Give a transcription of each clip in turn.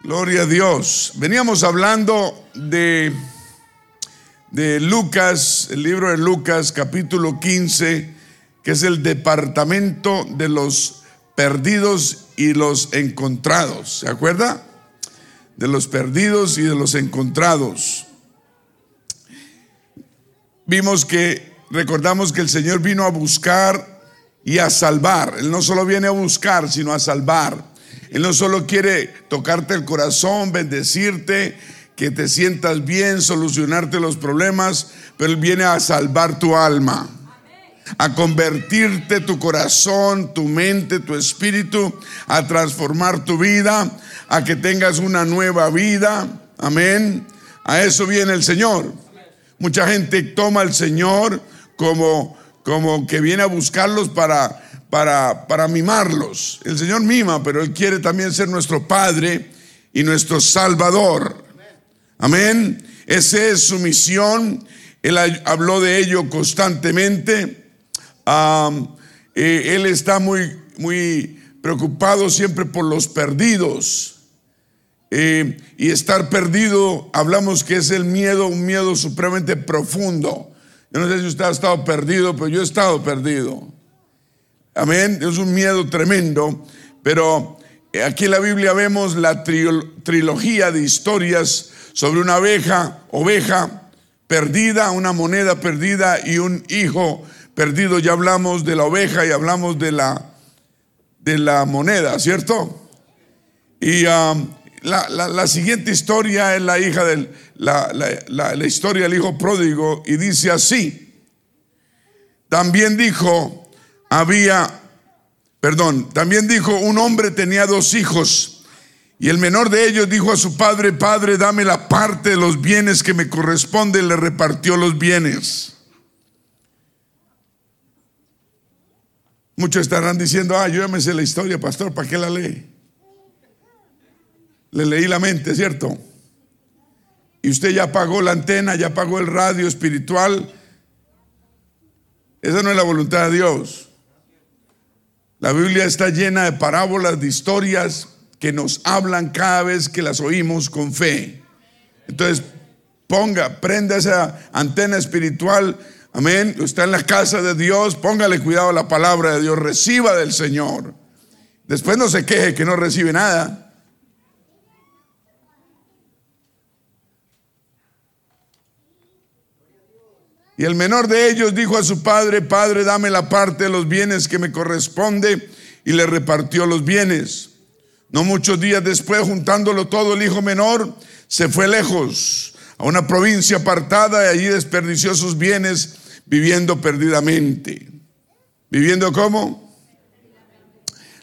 Gloria a Dios. Veníamos hablando de, de Lucas, el libro de Lucas, capítulo 15, que es el departamento de los perdidos y los encontrados. ¿Se acuerda? De los perdidos y de los encontrados. Vimos que, recordamos que el Señor vino a buscar y a salvar. Él no solo viene a buscar, sino a salvar. Él no solo quiere tocarte el corazón, bendecirte, que te sientas bien, solucionarte los problemas, pero Él viene a salvar tu alma, a convertirte tu corazón, tu mente, tu espíritu, a transformar tu vida, a que tengas una nueva vida. Amén. A eso viene el Señor. Mucha gente toma al Señor como, como que viene a buscarlos para para, para mimarlos. El Señor mima, pero Él quiere también ser nuestro Padre y nuestro Salvador. Amén. Esa es su misión. Él habló de ello constantemente. Eh, él está muy, muy preocupado siempre por los perdidos. Eh, y estar perdido, hablamos que es el miedo, un miedo supremamente profundo. Yo no sé si usted ha estado perdido, pero yo he estado perdido. Amén. Es un miedo tremendo. Pero aquí en la Biblia vemos la trilogía de historias sobre una abeja, oveja perdida, una moneda perdida y un hijo perdido. Ya hablamos de la oveja y hablamos de la, de la moneda, ¿cierto? Y um, la, siguiente historia es la hija del, la, la historia del hijo pródigo y dice así. También dijo, había, perdón, también dijo, un hombre tenía dos hijos y el menor de ellos dijo a su padre, padre, dame la parte de los bienes que me corresponde, le repartió los bienes. Muchos estarán diciendo, ah, yo ya la historia, pastor, ¿para qué la lee? Le leí la mente, ¿cierto? Y usted ya pagó la antena, ya pagó el radio espiritual. Esa no es la voluntad de Dios. La Biblia está llena de parábolas, de historias que nos hablan cada vez que las oímos con fe. Entonces, ponga, prenda esa antena espiritual. Amén. Está en la casa de Dios. Póngale cuidado a la palabra de Dios. Reciba del Señor. Después no se queje que no recibe nada. Y el menor de ellos dijo a su padre, Padre, dame la parte de los bienes que me corresponde, y le repartió los bienes. No muchos días después, juntándolo todo, el hijo menor se fue lejos, a una provincia apartada, y allí desperdició sus bienes viviendo perdidamente. ¿Viviendo cómo?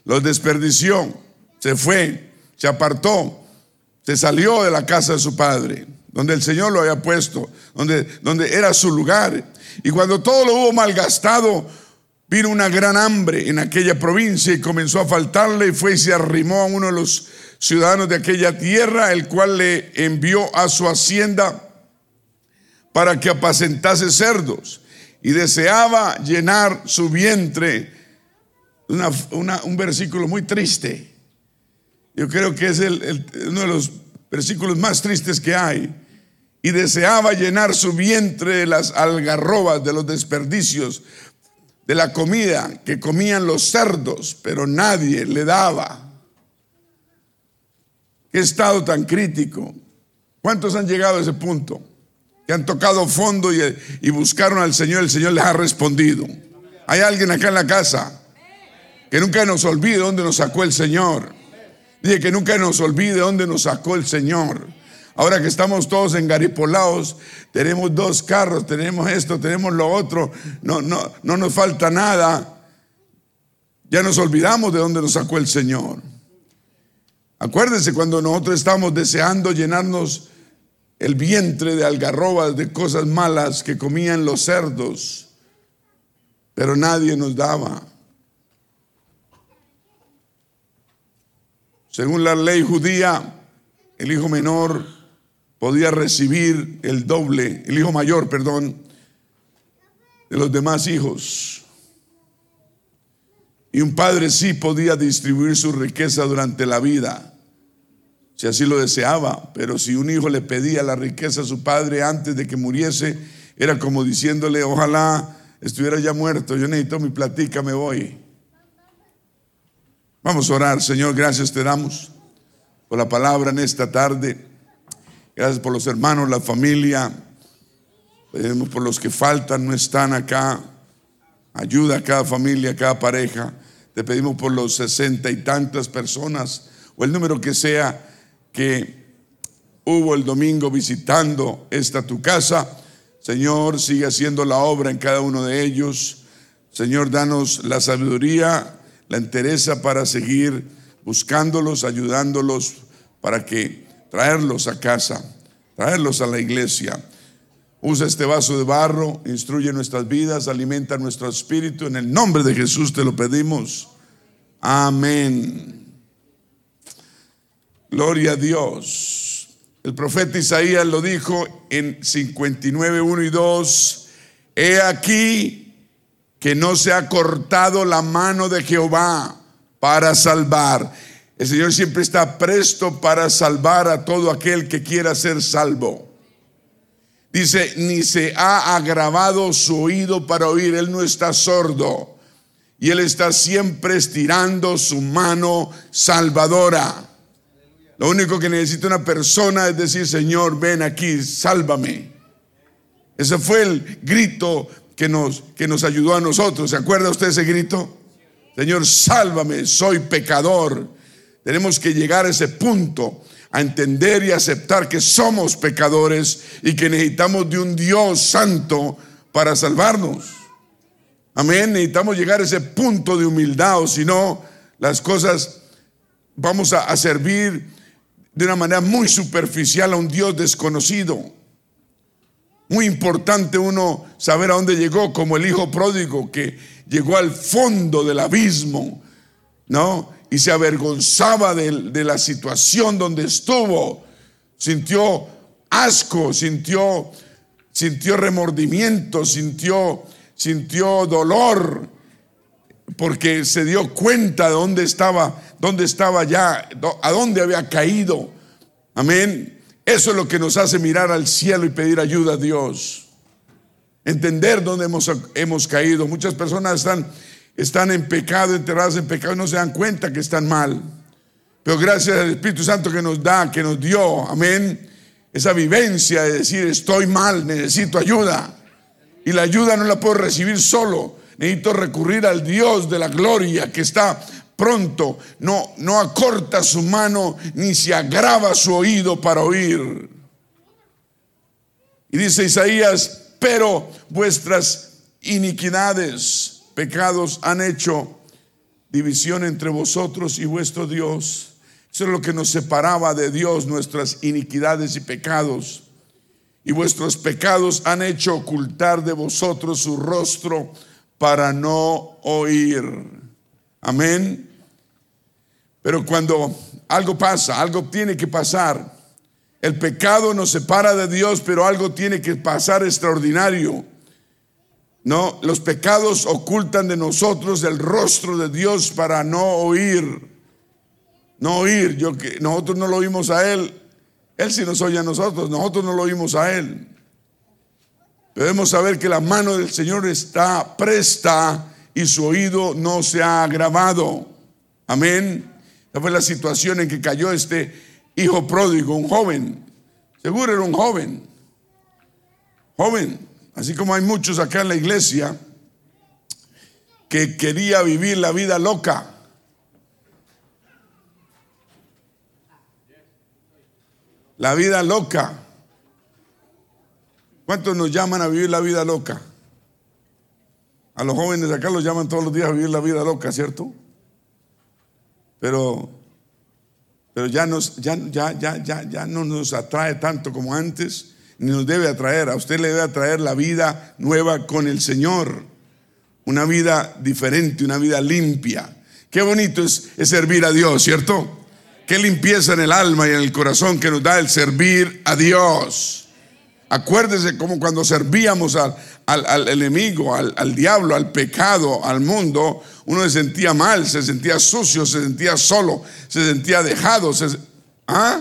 Los desperdició, se fue, se apartó, se salió de la casa de su padre donde el Señor lo había puesto, donde, donde era su lugar. Y cuando todo lo hubo malgastado, vino una gran hambre en aquella provincia y comenzó a faltarle y fue y se arrimó a uno de los ciudadanos de aquella tierra, el cual le envió a su hacienda para que apacentase cerdos y deseaba llenar su vientre. un versículo muy triste. Yo creo que es uno de los versículos más tristes que hay y deseaba llenar su vientre de las algarrobas, de los desperdicios, de la comida que comían los cerdos, pero nadie le daba. Qué estado tan crítico. ¿Cuántos han llegado a ese punto? Que han tocado fondo y, buscaron al Señor, el Señor les ha respondido. Hay alguien acá en la casa que nunca nos olvide dónde nos sacó el Señor. Dice que nunca nos olvide dónde nos sacó el Señor. Ahora que estamos todos engaripolados, tenemos dos carros, tenemos esto, tenemos lo otro, no, no, no nos falta nada. Ya nos olvidamos de dónde nos sacó el Señor. Acuérdense cuando nosotros estamos deseando llenarnos el vientre de algarrobas, de cosas malas que comían los cerdos, pero nadie nos daba. Según la ley judía, el hijo menor podía recibir el doble, el hijo mayor, perdón, de los demás hijos. Y un padre sí podía distribuir su riqueza durante la vida. si así lo deseaba, pero si un hijo le pedía la riqueza a su padre antes de que muriese, era como diciéndole, ojalá estuviera ya muerto, yo necesito mi platica, me voy. Vamos a orar, Señor, gracias te damos por la palabra en esta tarde. Gracias por los hermanos, la familia. Pedimos por los que faltan, no están acá. Ayuda a cada familia, a cada pareja. Te pedimos por los sesenta y tantas personas o el número que sea que hubo el domingo visitando esta tu casa. Señor, sigue haciendo la obra en cada uno de ellos. Señor, danos la sabiduría, la entereza para seguir buscándolos, ayudándolos para que traerlos a casa, traerlos a la iglesia. Usa este vaso de barro, instruye nuestras vidas, alimenta nuestro espíritu. En el nombre de Jesús te lo pedimos. Amén. Gloria a Dios. El profeta Isaías lo dijo en 59, 1 y 2. He aquí que no se ha cortado la mano de Jehová para salvar. El Señor siempre está presto para salvar a todo aquel que quiera ser salvo. Dice, ni se ha agravado su oído para oír, Él no está sordo. Y Él está siempre estirando su mano salvadora. Lo único que necesita una persona es decir, Señor, ven aquí, sálvame. Ese fue el grito que nos, que nos ayudó a nosotros. ¿Se acuerda usted ese grito? Señor, sálvame, soy pecador. Tenemos que llegar a ese punto a entender y aceptar que somos pecadores y que necesitamos de un Dios santo para salvarnos. Amén, necesitamos llegar a ese punto de humildad o si no, las cosas vamos a, a servir de una manera muy superficial a un Dios desconocido. Muy importante uno saber a dónde llegó, como el hijo pródigo que llegó al fondo del abismo, ¿no? Y se avergonzaba de, la situación donde estuvo. Sintió asco, sintió, sintió remordimiento, sintió, sintió dolor, porque se dio cuenta de dónde estaba, dónde estaba ya, a dónde había caído. Amén. Eso es lo que nos hace mirar al cielo y pedir ayuda a Dios. Entender dónde hemos, hemos caído. Muchas personas están están en pecado, enterrados en pecado y no se dan cuenta que están mal. Pero gracias al Espíritu Santo que nos da, que nos dio, amén, esa vivencia de decir estoy mal, necesito ayuda. Y la ayuda no la puedo recibir solo, necesito recurrir al Dios de la gloria que está pronto, no, no acorta su mano ni se agrava su oído para oír. Y dice Isaías, pero vuestras iniquidades pecados han hecho división entre vosotros y vuestro Dios. Eso es lo que nos separaba de Dios, nuestras iniquidades y pecados. Y vuestros pecados han hecho ocultar de vosotros su rostro para no oír. Amén. Pero cuando algo pasa, algo tiene que pasar. El pecado nos separa de Dios, pero algo tiene que pasar extraordinario. No, los pecados ocultan de nosotros el rostro de Dios para no oír. No oír, nosotros no lo oímos a él, él sí nos oye a nosotros, nosotros no lo oímos a él. Debemos saber que la mano del Señor está presta y su oído no se ha agravado. Amén. Esa fue la situación en que cayó este hijo pródigo, un joven. Seguro era un joven. Joven. Así como hay muchos acá en la iglesia que quería vivir la vida loca. La vida loca. ¿Cuántos nos llaman a vivir la vida loca? A los jóvenes acá los llaman todos los días a vivir la vida loca, ¿cierto? Pero, pero ya, nos, ya, ya, ya, ya, ya no nos atrae tanto como antes nos debe atraer. A usted le debe atraer la vida nueva con el Señor. Una vida diferente, una vida limpia. Qué bonito es, servir a Dios, ¿cierto? Qué limpieza en el alma y en el corazón que nos da el servir a Dios. Acuérdese como cuando servíamos al, al, enemigo, al, al, diablo, al pecado, al mundo, uno se sentía mal, se sentía sucio, se sentía solo, se sentía dejado. ¿ah?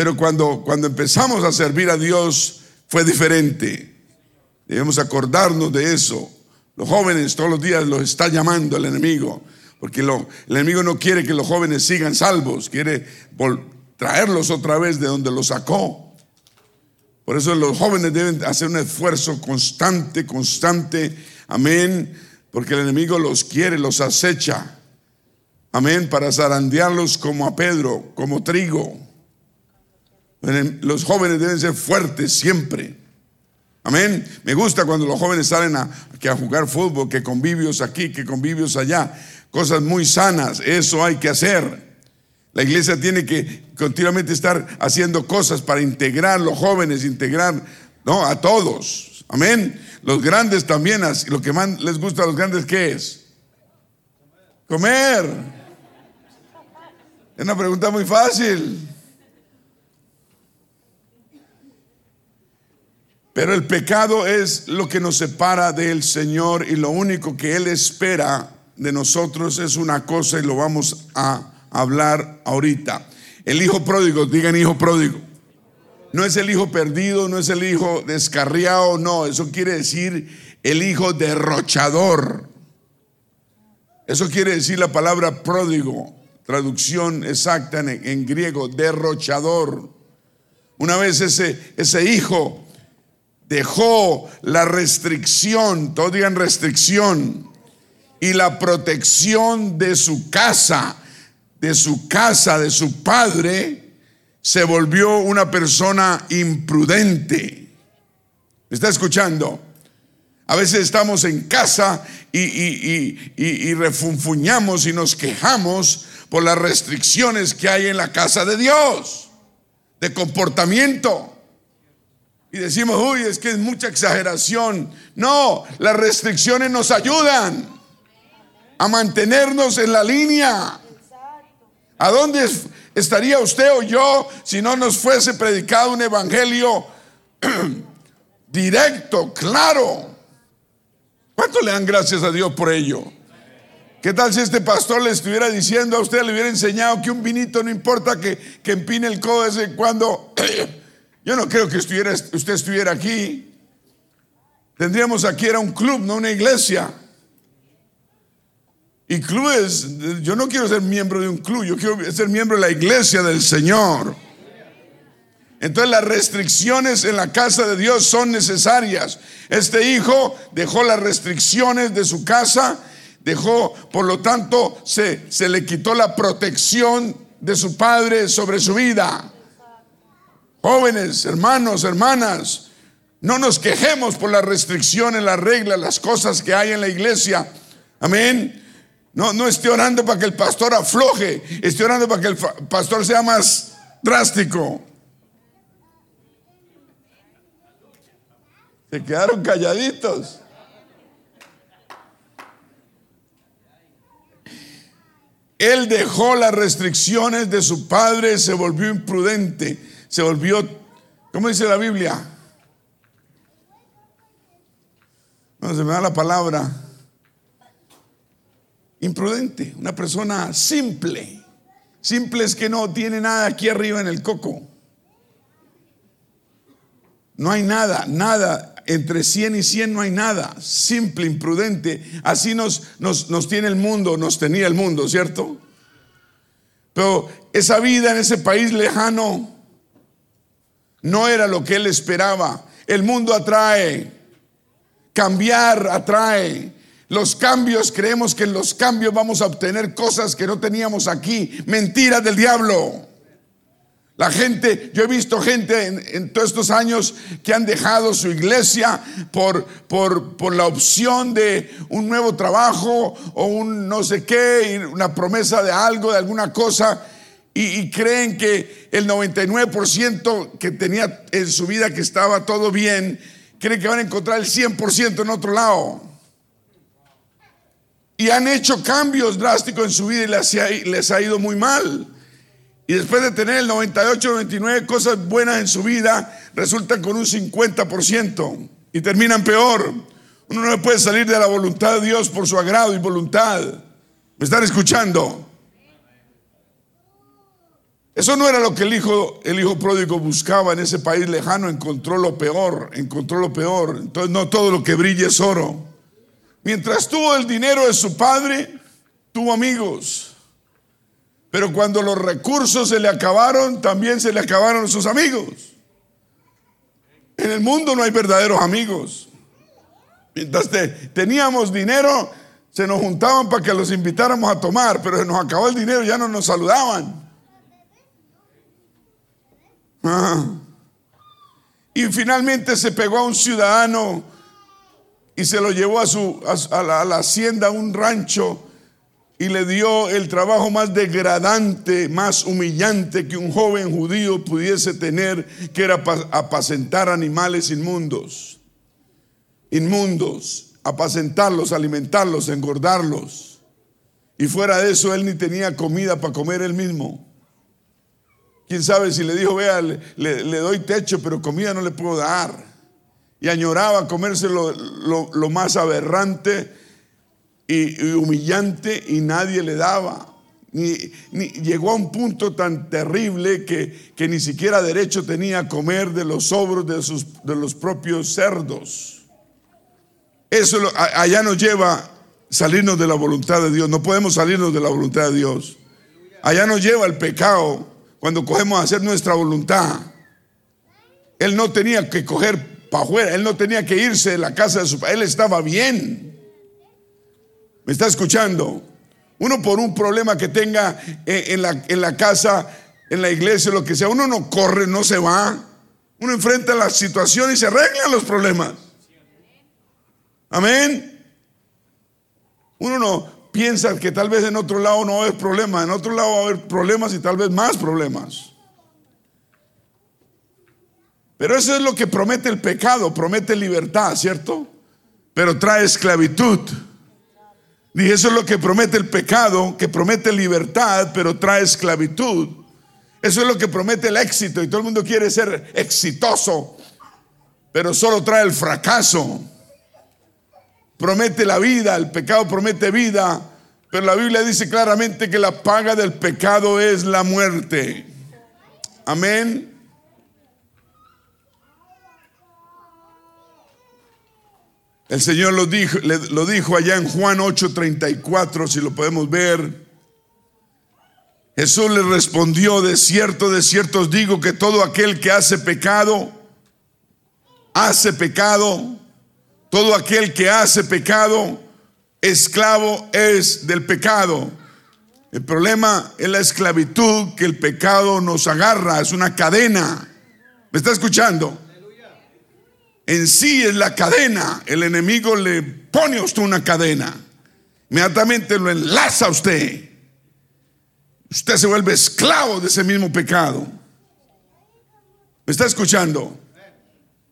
Pero cuando, cuando empezamos a servir a Dios fue diferente. Debemos acordarnos de eso. Los jóvenes todos los días los está llamando el enemigo, porque el enemigo no quiere que los jóvenes sigan salvos, quiere traerlos otra vez de donde los sacó. Por eso los jóvenes deben hacer un esfuerzo constante, constante, amén, porque el enemigo los quiere, los acecha, amén, para zarandearlos como a Pedro, como trigo. Los jóvenes deben ser fuertes siempre. Amén. Me gusta cuando los jóvenes salen a, a jugar fútbol, que convivios aquí, que convivios allá. Cosas muy sanas. Eso hay que hacer. La iglesia tiene que continuamente estar haciendo cosas para integrar los jóvenes, integrar ¿no? a todos. Amén. Los grandes también, lo que más les gusta a los grandes, ¿qué es? Comer. Es una pregunta muy fácil. Pero el pecado es lo que nos separa del Señor y lo único que Él espera de nosotros es una cosa y lo vamos a hablar ahorita. El hijo pródigo, digan hijo pródigo. No es el hijo perdido, no es el hijo descarriado, no, eso quiere decir el hijo derrochador. Eso quiere decir la palabra pródigo, traducción exacta en, griego, derrochador. Una vez ese, ese hijo dejó la restricción, todos digan restricción, y la protección de su casa, de su casa, de su padre, se volvió una persona imprudente. ¿Me está escuchando? A veces estamos en casa y, refunfuñamos y nos quejamos por las restricciones que hay en la casa de Dios, de comportamiento. Y decimos, uy, es que es mucha exageración. No, las restricciones nos ayudan a mantenernos en la línea. ¿A dónde estaría usted o yo si no nos fuese predicado un evangelio directo, claro? ¿Cuánto le dan gracias a Dios por ello? ¿Qué tal si este pastor le estuviera diciendo a usted, le hubiera enseñado que un vinito no importa que, que empine el codo desde cuando Yo no creo que estuviera, usted estuviera aquí. Tendríamos aquí, era un club, no una iglesia. Y clubes, yo no quiero ser miembro de un club, yo quiero ser miembro de la iglesia del Señor. Entonces las restricciones en la casa de Dios son necesarias. Este hijo dejó las restricciones de su casa, dejó, por lo tanto, se, se le quitó la protección de su padre sobre su vida. Jóvenes, hermanos, hermanas, no nos quejemos por las restricciones, las reglas, las cosas que hay en la iglesia. Amén. No, no esté orando para que el pastor afloje, estoy orando para que el pastor sea más drástico. Se quedaron calladitos. Él dejó las restricciones de su padre, se volvió imprudente se volvió, ¿cómo dice la Biblia? No, se me da la palabra. Imprudente, una persona simple. Simple es que no tiene nada aquí arriba en el coco. No hay nada, nada. Entre 100 y 100 no hay nada. Simple, imprudente. Así nos, nos, nos tiene el mundo, nos tenía el mundo, ¿cierto? Pero esa vida en ese país lejano no era lo que él esperaba. El mundo atrae, cambiar atrae. Los cambios, creemos que en los cambios vamos a obtener cosas que no teníamos aquí. Mentiras del diablo. La gente, yo he visto gente en, todos estos años que han dejado su iglesia por, por, por, la opción de un nuevo trabajo o un no sé qué, una promesa de algo, de alguna cosa y, creen que el 99% que tenía en su vida que estaba todo bien, creen que van a encontrar el 100% en otro lado. Y han hecho cambios drásticos en su vida y les ha, ido muy mal. Y después de tener el 98, 99 cosas buenas en su vida, resultan con un 50% y terminan peor. Uno no puede salir de la voluntad de Dios por su agrado y voluntad. ¿Me están escuchando? Eso no era lo que el hijo, el hijo pródigo buscaba en ese país lejano, encontró lo peor, encontró lo peor. Entonces no todo lo que brilla es oro. Mientras tuvo el dinero de su padre, tuvo amigos. Pero cuando los recursos se le acabaron, también se le acabaron sus amigos. En el mundo no hay verdaderos amigos. Mientras teníamos dinero, se nos juntaban para que los invitáramos a tomar, pero se nos acabó el dinero, ya no nos saludaban. Y finalmente se pegó a un ciudadano y se lo llevó a, su, a, la, a la hacienda, un rancho, y le dio el trabajo más degradante, más humillante que un joven judío pudiese tener, que era apacentar animales inmundos. Inmundos, apacentarlos, alimentarlos, engordarlos. Y fuera de eso, él ni tenía comida para comer él mismo. Quién sabe si le dijo, vea, le, doy techo, pero comida no le puedo dar. Y añoraba comerse lo, más aberrante y, humillante y nadie le daba. Ni, llegó a un punto tan terrible que, ni siquiera derecho tenía a comer de los sobros de, los propios cerdos. Eso allá nos lleva salirnos de la voluntad de Dios. No podemos salirnos de la voluntad de Dios. Allá nos lleva el pecado cuando cogemos a hacer nuestra voluntad. Él no tenía que coger para afuera, él no tenía que irse de la casa de su padre, él estaba bien. ¿Me está escuchando? Uno por un problema que tenga en la, en la casa, en la iglesia, lo que sea, uno no corre, no se va. Uno enfrenta la situación y se arreglan los problemas. Amén. Uno no, piensa que tal vez en otro lado no va a haber problemas, en otro lado va a haber problemas y tal vez más problemas. Pero eso es lo que promete el pecado, promete libertad, ¿cierto? Pero trae esclavitud. Dije, eso es lo que promete el pecado, que promete libertad, pero trae esclavitud. Eso es lo que promete el éxito y todo el mundo quiere ser exitoso, pero solo trae el fracaso promete la vida, el pecado promete vida, pero la Biblia dice claramente que la paga del pecado es la muerte. Amén. El Señor lo dijo, lo dijo allá en Juan 8:34, si lo podemos ver. Jesús le respondió, de cierto, de cierto os digo que todo aquel que hace pecado, hace pecado todo aquel que hace pecado, esclavo es del pecado. El problema es la esclavitud que el pecado nos agarra, es una cadena. ¿Me está escuchando? En sí es la cadena. El enemigo le pone a usted una cadena. Inmediatamente lo enlaza a usted. Usted se vuelve esclavo de ese mismo pecado. ¿Me está escuchando?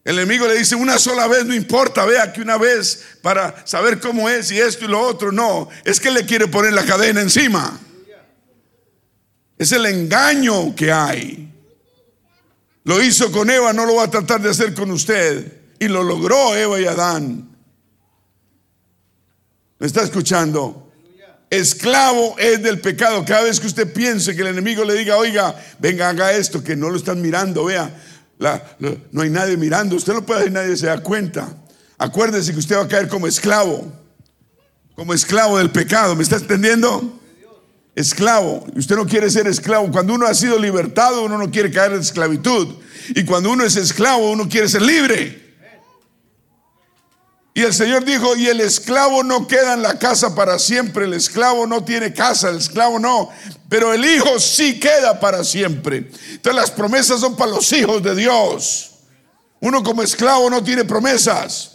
El enemigo le dice una sola vez, no importa, vea que una vez para saber cómo es y esto y lo otro. No, es que le quiere poner la cadena encima. Es el engaño que hay. Lo hizo con Eva, no lo va a tratar de hacer con usted. Y lo logró Eva y Adán. ¿Me está escuchando? Esclavo es del pecado. Cada vez que usted piense que el enemigo le diga, oiga, venga, haga esto, que no lo están mirando, vea no hay nadie mirando, usted no puede y nadie se da cuenta. Acuérdese que usted va a caer como esclavo, como esclavo del pecado, ¿me está entendiendo? Esclavo, usted no quiere ser esclavo. Cuando uno ha sido libertado, uno no quiere caer en esclavitud. Y cuando uno es esclavo, uno quiere ser libre. Y el Señor dijo, y el esclavo no queda en la casa para siempre, el esclavo no tiene casa, el esclavo no, pero el hijo sí queda para siempre. Entonces las promesas son para los hijos de Dios. Uno como esclavo no tiene promesas.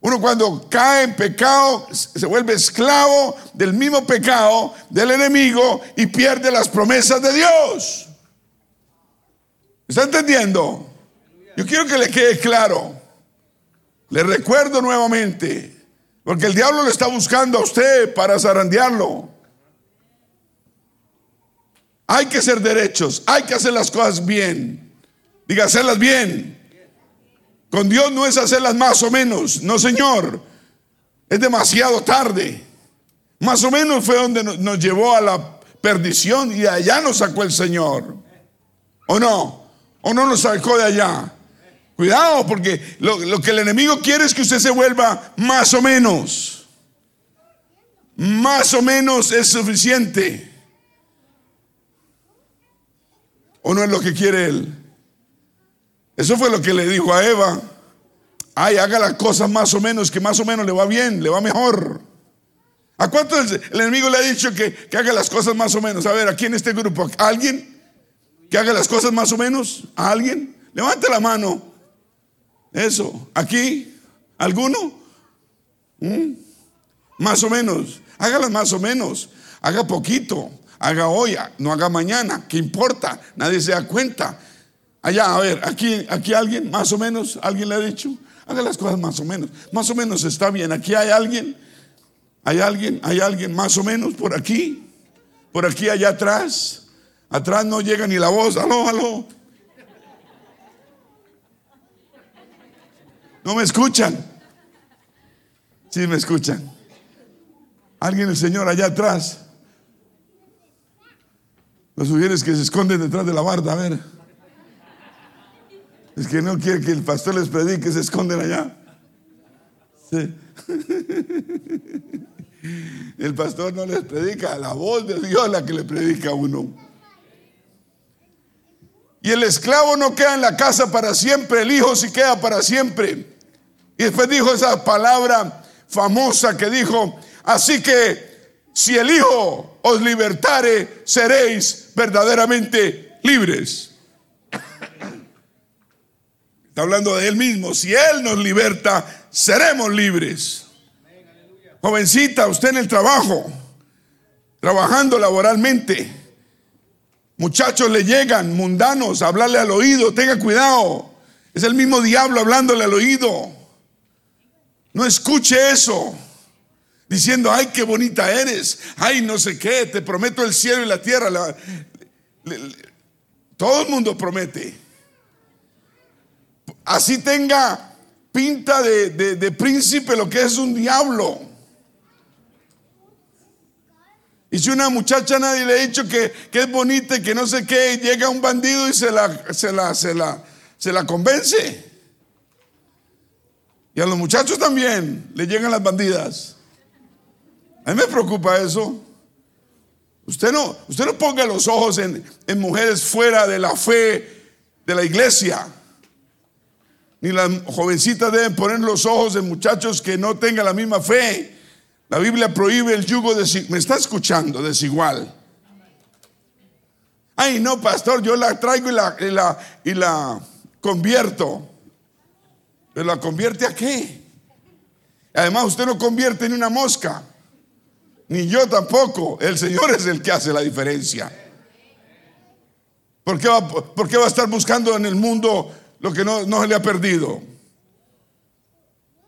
Uno cuando cae en pecado se vuelve esclavo del mismo pecado del enemigo y pierde las promesas de Dios. ¿Está entendiendo? Yo quiero que le quede claro. Le recuerdo nuevamente, porque el diablo le está buscando a usted para zarandearlo. Hay que ser derechos, hay que hacer las cosas bien. Diga, hacerlas bien. Con Dios no es hacerlas más o menos, no señor. Es demasiado tarde. Más o menos fue donde nos llevó a la perdición y allá nos sacó el Señor. ¿O no? ¿O no nos sacó de allá? Cuidado, porque lo, lo que el enemigo quiere es que usted se vuelva más o menos. Más o menos es suficiente. ¿O no es lo que quiere él? Eso fue lo que le dijo a Eva. Ay, haga las cosas más o menos, que más o menos le va bien, le va mejor. ¿A cuánto el, enemigo le ha dicho que, que, haga las cosas más o menos? A ver, aquí en este grupo, ¿a ¿alguien que haga las cosas más o menos? ¿A alguien? Levante la mano. Eso, aquí, ¿alguno? ¿Mm? Más o menos, hágalas más o menos, haga poquito, haga hoy, no haga mañana, ¿qué importa? Nadie se da cuenta. Allá, a ver, aquí, aquí alguien, más o menos, alguien le ha dicho, haga las cosas más o menos, más o menos está bien. Aquí hay alguien, hay alguien, hay alguien, más o menos por aquí, por aquí, allá atrás. Atrás no llega ni la voz, aló, aló. No me escuchan. Sí me escuchan. Alguien, el Señor, allá atrás. Los mujeres que se esconden detrás de la barda, a ver. Es que no quiere que el pastor les predique, se esconden allá. Sí. El pastor no les predica, la voz de Dios la que le predica a uno. Y el esclavo no queda en la casa para siempre, el hijo sí queda para siempre. Y después dijo esa palabra famosa que dijo, así que si el hijo os libertare, seréis verdaderamente libres. Está hablando de él mismo. Si él nos liberta, seremos libres. Jovencita, usted en el trabajo, trabajando laboralmente. Muchachos le llegan mundanos hablarle al oído, tenga cuidado. Es el mismo diablo hablándole al oído. No escuche eso. Diciendo, ay, qué bonita eres. Ay, no sé qué, te prometo el cielo y la tierra. todo el mundo promete así tenga pinta de, príncipe, lo que es un diablo. Y si una muchacha nadie le ha dicho que, es bonita y que no sé qué, llega un bandido y se la, se la, se la, se la convence. Y a los muchachos también le llegan las bandidas. A mí me preocupa eso. Usted no, usted no ponga los ojos en, mujeres fuera de la fe de la iglesia ni las jovencitas deben poner los ojos en muchachos que no tengan la misma fe. La Biblia prohíbe el yugo desigual. ¿Me está escuchando? Desigual. Ay, no, pastor, yo la traigo y la, y la, y la convierto. ¿Pero la convierte a qué? Además, usted no convierte ni una mosca. Ni yo tampoco. El Señor es el que hace la diferencia. ¿Por qué va, a estar buscando en el mundo lo que no, se le ha perdido.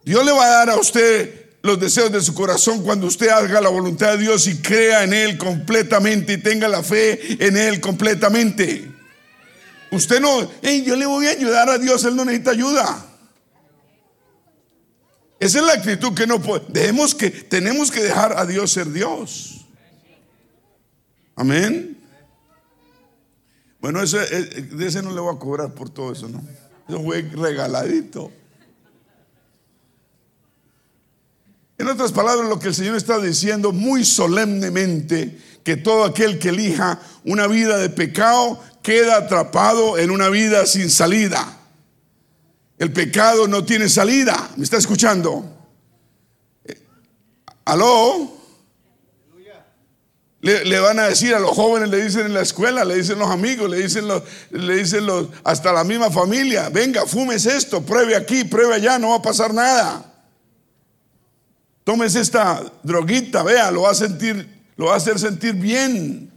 Dios le va a dar a usted los deseos de su corazón cuando usted haga la voluntad de Dios y crea en Él completamente y tenga la fe en Él completamente. Usted no, yo le voy a ayudar a Dios, Él no necesita ayuda. Esa es la actitud que no podemos que tenemos que dejar a Dios ser Dios. Amén. Bueno, ese, eh, de ese no le voy a cobrar por todo eso, ¿no? Eso fue regaladito. En otras palabras, lo que el Señor está diciendo muy solemnemente, que todo aquel que elija una vida de pecado queda atrapado en una vida sin salida. El pecado no tiene salida. ¿Me está escuchando? Eh, ¿Aló? Le, van a decir a los jóvenes, le dicen en la escuela, le dicen los amigos, le dicen los, le dicen los, hasta la misma familia, venga, fumes esto, pruebe aquí, pruebe allá, no va a pasar nada. Tómese esta droguita, vea, lo va a sentir, lo va a hacer sentir bien.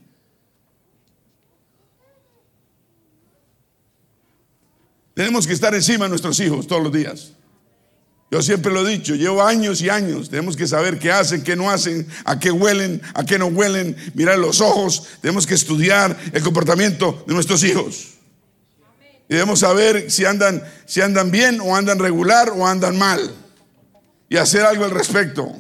Tenemos que estar encima de nuestros hijos todos los días. Yo siempre lo he dicho, llevo años y años, tenemos que saber qué hacen, qué no hacen, a qué huelen, a qué no huelen, mirar los ojos, tenemos que estudiar el comportamiento de nuestros hijos. Y debemos saber si andan, si andan bien o andan regular o andan mal. Y hacer algo al respecto.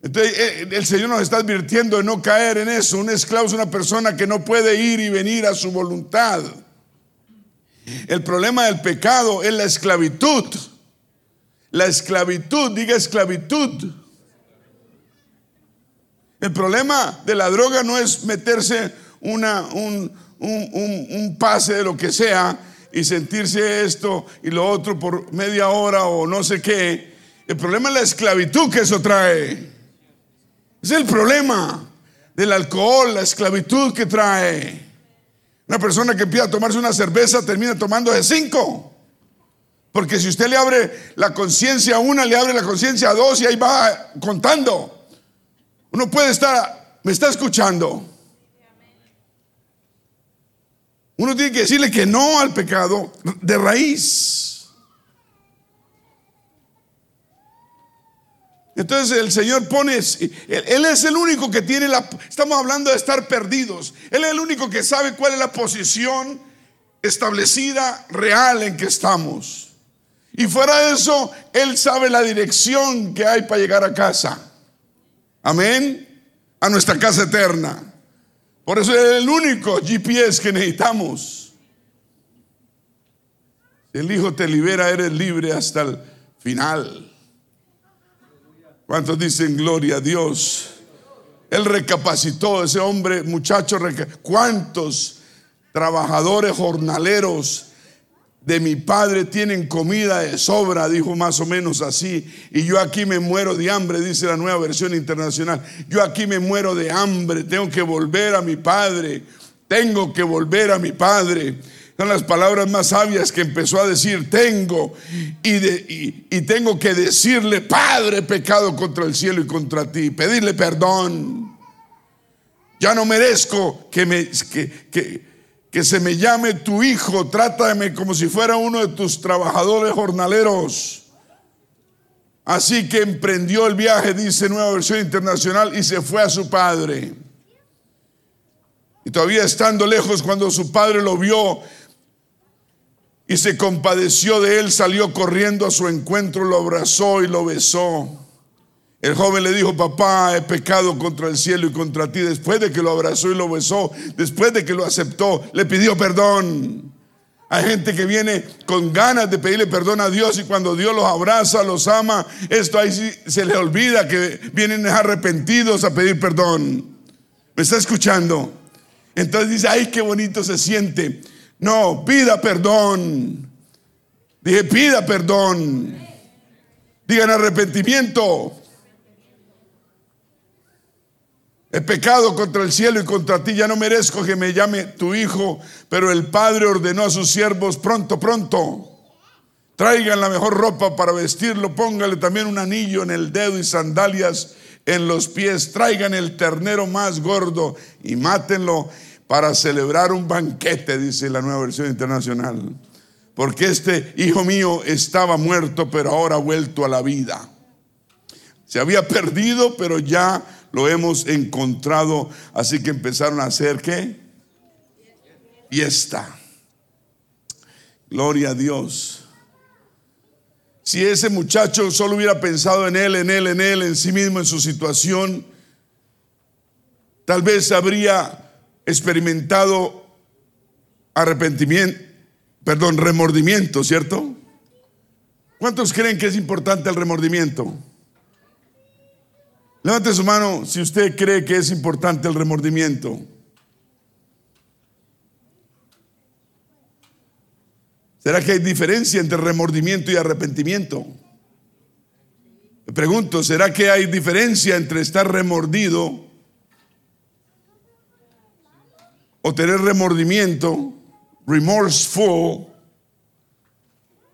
Entonces eh, el Señor nos está advirtiendo de no caer en eso. Un esclavo es una persona que no puede ir y venir a su voluntad. El problema del pecado es la esclavitud. La esclavitud, diga esclavitud. El problema de la droga no es meterse una, un, un, pase de lo que sea y sentirse esto y lo otro por media hora o no sé qué. El problema es la esclavitud que eso trae. Es el problema del alcohol, la esclavitud que trae. Una persona que empieza a tomarse una cerveza termina tomando de cinco. Porque si usted le abre la conciencia a una, le abre la conciencia a dos y ahí va contando. Uno puede estar, me está escuchando. Uno tiene que decirle que no al pecado de raíz. Entonces el Señor pone, Él es el único que tiene la, estamos hablando de estar perdidos, Él es el único que sabe cuál es la posición establecida real en que estamos. Y fuera de eso, Él sabe la dirección que hay para llegar a casa. Amén. A nuestra casa eterna. Por eso es el único GPS que necesitamos. Si el Hijo te libera, eres libre hasta el final. ¿Cuántos dicen gloria a Dios? Él recapacitó, ese hombre, muchacho, ¿cuántos trabajadores jornaleros de mi padre tienen comida de sobra, dijo más o menos así. Y yo aquí me muero de hambre, dice la nueva versión internacional. Yo aquí me muero de hambre, tengo que volver a mi padre, tengo que volver a mi padre. Son las palabras más sabias que empezó a decir, tengo, y, y, tengo que decirle, Padre, pecado contra el cielo y contra ti, pedirle perdón. Ya no merezco que me... Que, que, que se me llame tu hijo, trátame como si fuera uno de tus trabajadores jornaleros. Así que emprendió el viaje, dice Nueva Versión Internacional, y se fue a su padre. Y todavía estando lejos, cuando su padre lo vio y se compadeció de él, salió corriendo a su encuentro, lo abrazó y lo besó. El joven le dijo, papá, he pecado contra el cielo y contra ti. Después de que lo abrazó y lo besó, después de que lo aceptó, le pidió perdón. Hay gente que viene con ganas de pedirle perdón a Dios y cuando Dios los abraza, los ama, esto ahí se le olvida que vienen arrepentidos a pedir perdón. ¿Me está escuchando? Entonces dice, ay, qué bonito se siente. No, pida perdón. Dije, pida perdón. Digan arrepentimiento. He pecado contra el cielo y contra ti, ya no merezco que me llame tu hijo, pero el padre ordenó a sus siervos, pronto, pronto, traigan la mejor ropa para vestirlo, póngale también un anillo en el dedo y sandalias en los pies, traigan el ternero más gordo y mátenlo para celebrar un banquete, dice la nueva versión internacional. Porque este hijo mío estaba muerto, pero ahora ha vuelto a la vida. Se había perdido, pero ya lo hemos encontrado. Así que empezaron a hacer qué? Fiesta. Gloria a Dios. Si ese muchacho solo hubiera pensado en él, en él, en él, en sí mismo, en su situación, tal vez habría experimentado arrepentimiento, perdón, remordimiento, ¿cierto? ¿Cuántos creen que es importante el remordimiento? Levante su mano si usted cree que es importante el remordimiento. ¿Será que hay diferencia entre remordimiento y arrepentimiento? Me pregunto, ¿será que hay diferencia entre estar remordido o tener remordimiento, remorseful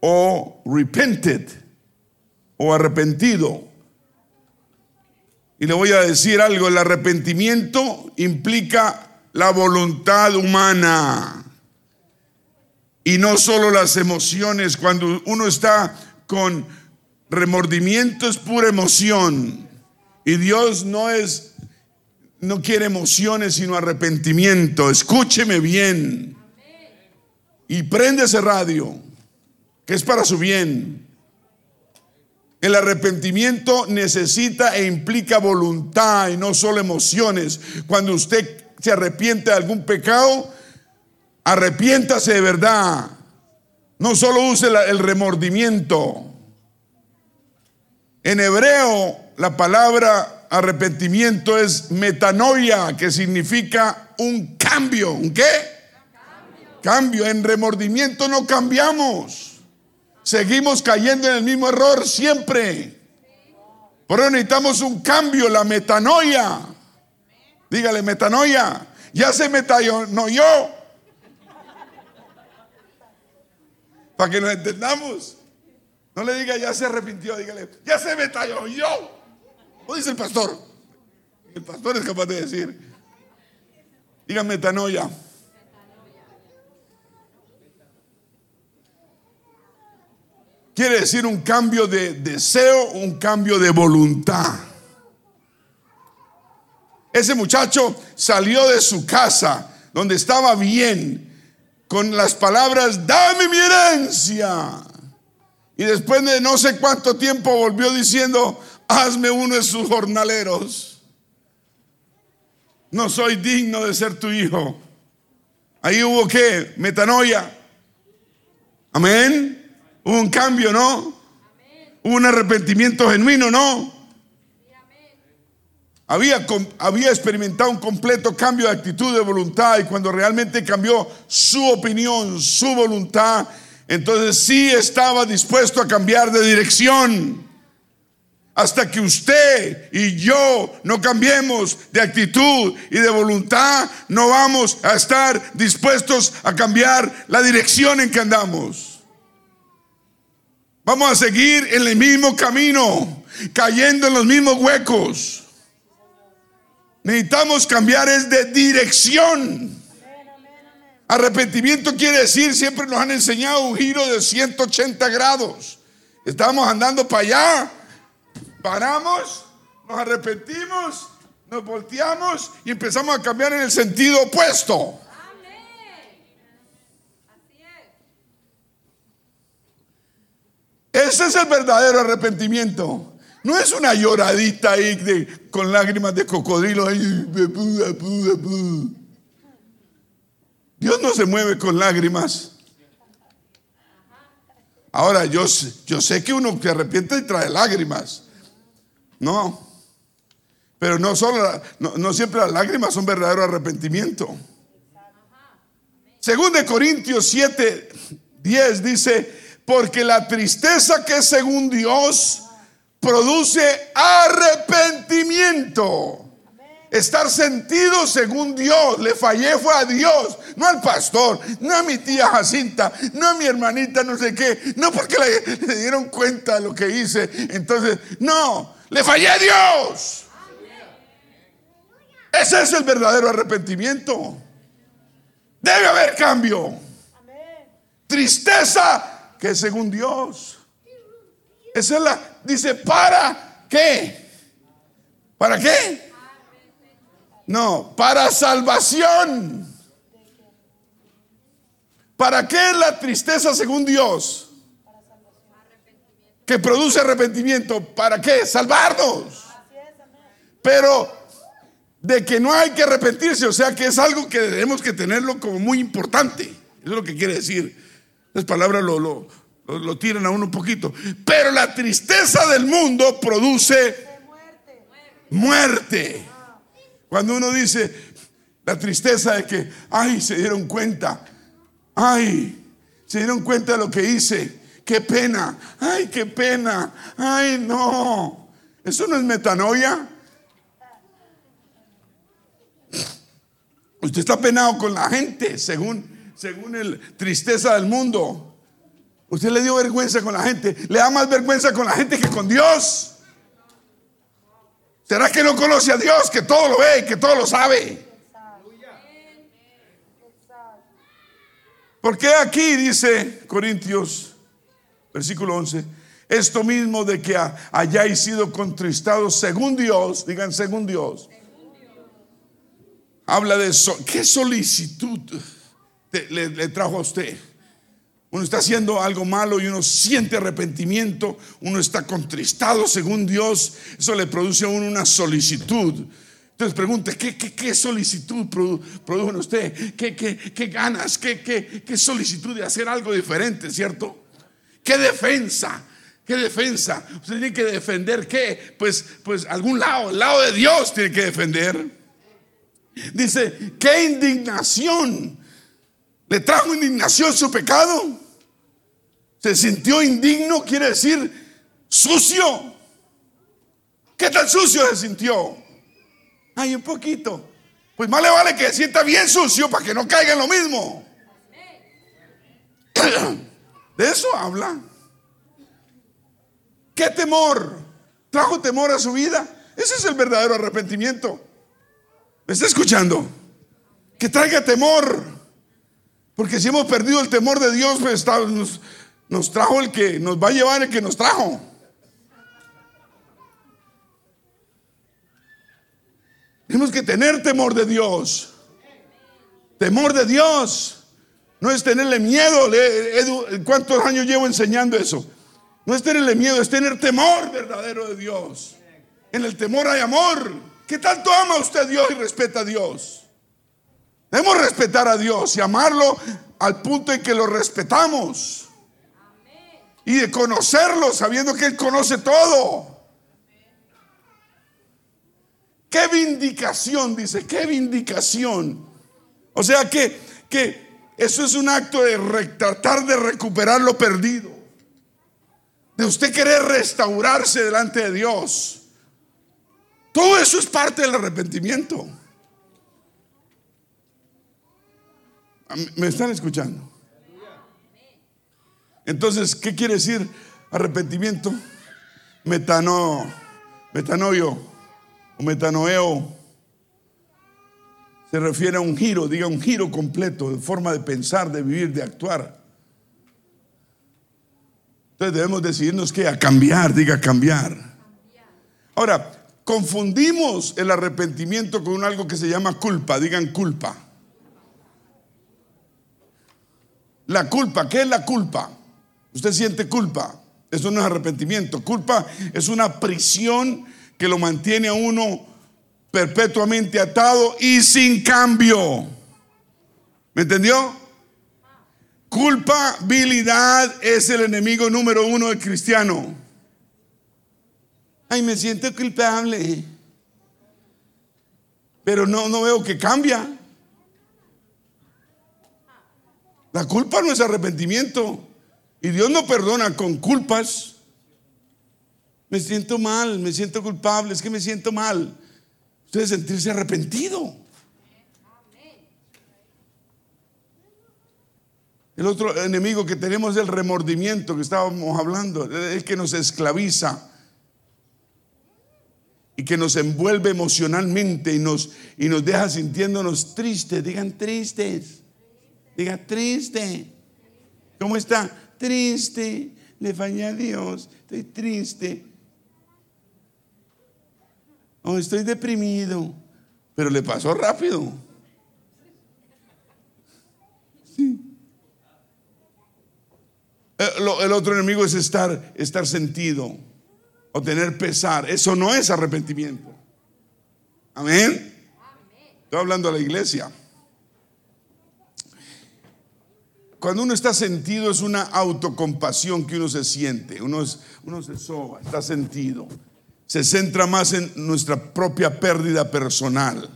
o repented o arrepentido? Y le voy a decir algo, el arrepentimiento implica la voluntad humana y no solo las emociones. Cuando uno está con remordimiento es pura emoción y Dios no es no quiere emociones sino arrepentimiento. Escúcheme bien. Y prende ese radio que es para su bien. El arrepentimiento necesita e implica voluntad y no solo emociones. Cuando usted se arrepiente de algún pecado, arrepiéntase de verdad. No solo use el remordimiento. En hebreo, la palabra arrepentimiento es metanoia, que significa un cambio. ¿Un qué? Cambio. cambio. En remordimiento no cambiamos. Seguimos cayendo en el mismo error siempre. Por eso necesitamos un cambio, la metanoia. Dígale, metanoia. Ya se metanoió. Para que nos entendamos. No le diga ya se arrepintió, dígale, ya se metanoió. ¿Cómo dice el pastor? El pastor es capaz de decir. Diga metanoia. Quiere decir un cambio de deseo, un cambio de voluntad. Ese muchacho salió de su casa, donde estaba bien, con las palabras, dame mi herencia. Y después de no sé cuánto tiempo volvió diciendo, hazme uno de sus jornaleros. No soy digno de ser tu hijo. Ahí hubo que metanoia. Amén. Hubo un cambio, ¿no? Hubo un arrepentimiento genuino, ¿no? Había, había, experimentado un completo cambio de actitud, de voluntad, y cuando realmente cambió su opinión, su voluntad, entonces sí estaba dispuesto a cambiar de dirección. Hasta que usted y yo no cambiemos de actitud y de voluntad, no vamos a estar dispuestos a cambiar la dirección en que andamos. Vamos a seguir en el mismo camino, cayendo en los mismos huecos. Necesitamos cambiar es de dirección. Arrepentimiento quiere decir, siempre nos han enseñado un giro de 180 grados. Estamos andando para allá, paramos, nos arrepentimos, nos volteamos y empezamos a cambiar en el sentido opuesto. Ese es el verdadero arrepentimiento. No es una lloradita ahí con lágrimas de cocodrilo. Dios no se mueve con lágrimas. Ahora, yo, yo sé que uno que arrepiente y trae lágrimas. No. Pero no, solo, no, siempre las lágrimas son verdadero arrepentimiento. Según de Corintios 7, 10 dice, porque la tristeza que según Dios produce arrepentimiento. Estar sentido según Dios. Le fallé fue a Dios, no al pastor, no a mi tía Jacinta, no a mi hermanita no sé qué. No porque le, le dieron cuenta de lo que hice. Entonces, no, le fallé a Dios. Ese es el verdadero arrepentimiento. Debe haber cambio. Tristeza que según Dios. Esa es la, dice, ¿para qué? ¿Para qué? No, para salvación. ¿Para qué la tristeza según Dios? Que produce arrepentimiento. ¿Para qué? Salvarnos. Pero de que no hay que arrepentirse, o sea que es algo que debemos que tenerlo como muy importante. Eso es lo que quiere decir. Las palabras lo, lo, lo, tiran a uno un poquito. Pero la tristeza del mundo produce muerte. Cuando uno dice la tristeza de que, ay, se dieron cuenta, ay, se dieron cuenta de lo que hice, qué pena, ay, qué pena, ay, no. Eso no es metanoia. Usted está penado con la gente, según según el tristeza del mundo. Usted le dio vergüenza con la gente. Le da más vergüenza con la gente que con Dios. ¿Será que no conoce a Dios, que todo lo ve y que todo lo sabe? Porque aquí dice Corintios, versículo 11, esto mismo de que hayáis sido contristados según Dios, digan según Dios. Habla de eso. ¿Qué solicitud? le, trajo a usted? Uno está haciendo algo malo y uno siente arrepentimiento, uno está contristado según Dios, eso le produce a uno una solicitud. Entonces pregunte, ¿qué, qué, solicitud produjo en usted? ¿Qué, qué ganas? ¿Qué, ¿Qué, solicitud de hacer algo diferente, cierto? ¿Qué defensa? ¿Qué defensa? Usted tiene que defender qué? Pues, pues algún lado, el lado de Dios tiene que defender. Dice, ¿qué indignación? ¿Le trajo indignación su pecado? ¿Se sintió indigno? Quiere decir sucio. ¿Qué tan sucio se sintió? Ay, un poquito. Pues más le vale que se sienta bien sucio para que no caiga en lo mismo. De eso habla. ¿Qué temor? ¿Trajo temor a su vida? Ese es el verdadero arrepentimiento. ¿Me está escuchando? Que traiga temor. Porque si hemos perdido el temor de Dios, pues nos, nos trajo el que nos va a llevar el que nos trajo. Tenemos que tener temor de Dios. Temor de Dios. No es tenerle miedo. ¿Cuántos años llevo enseñando eso? No es tenerle miedo, es tener temor verdadero de Dios. En el temor hay amor. ¿Qué tanto ama usted a Dios y respeta a Dios? Debemos respetar a Dios y amarlo al punto en que lo respetamos. Y de conocerlo sabiendo que Él conoce todo. Qué vindicación, dice, qué vindicación. O sea que, que eso es un acto de tratar de recuperar lo perdido. De usted querer restaurarse delante de Dios. Todo eso es parte del arrepentimiento. ¿Me están escuchando? Entonces, ¿qué quiere decir arrepentimiento? Metano, metanoio metanoeo se refiere a un giro, diga un giro completo de forma de pensar, de vivir, de actuar. Entonces debemos decidirnos que a cambiar, diga cambiar. Ahora, confundimos el arrepentimiento con algo que se llama culpa, digan culpa. La culpa, ¿qué es la culpa? Usted siente culpa, eso no es arrepentimiento. Culpa es una prisión que lo mantiene a uno perpetuamente atado y sin cambio. ¿Me entendió? Culpabilidad es el enemigo número uno del cristiano. Ay, me siento culpable. Pero no, no veo que cambia. La culpa no es arrepentimiento. Y Dios no perdona con culpas. Me siento mal, me siento culpable, es que me siento mal. Usted sentirse arrepentido. El otro enemigo que tenemos es el remordimiento que estábamos hablando, el que nos esclaviza y que nos envuelve emocionalmente y nos, y nos deja sintiéndonos tristes. Digan tristes. Digan triste. ¿Cómo está? Triste. Le fallé a Dios. Estoy triste. Oh, estoy deprimido. Pero le pasó rápido. Sí. Eh, el, otro enemigo es estar, estar sentido o tener pesar. Eso no es arrepentimiento. Amén. Estoy hablando a la iglesia. Cuando uno está sentido es una autocompasión que uno se siente. Uno, uno se soba, está sentido se centra más en nuestra propia pérdida personal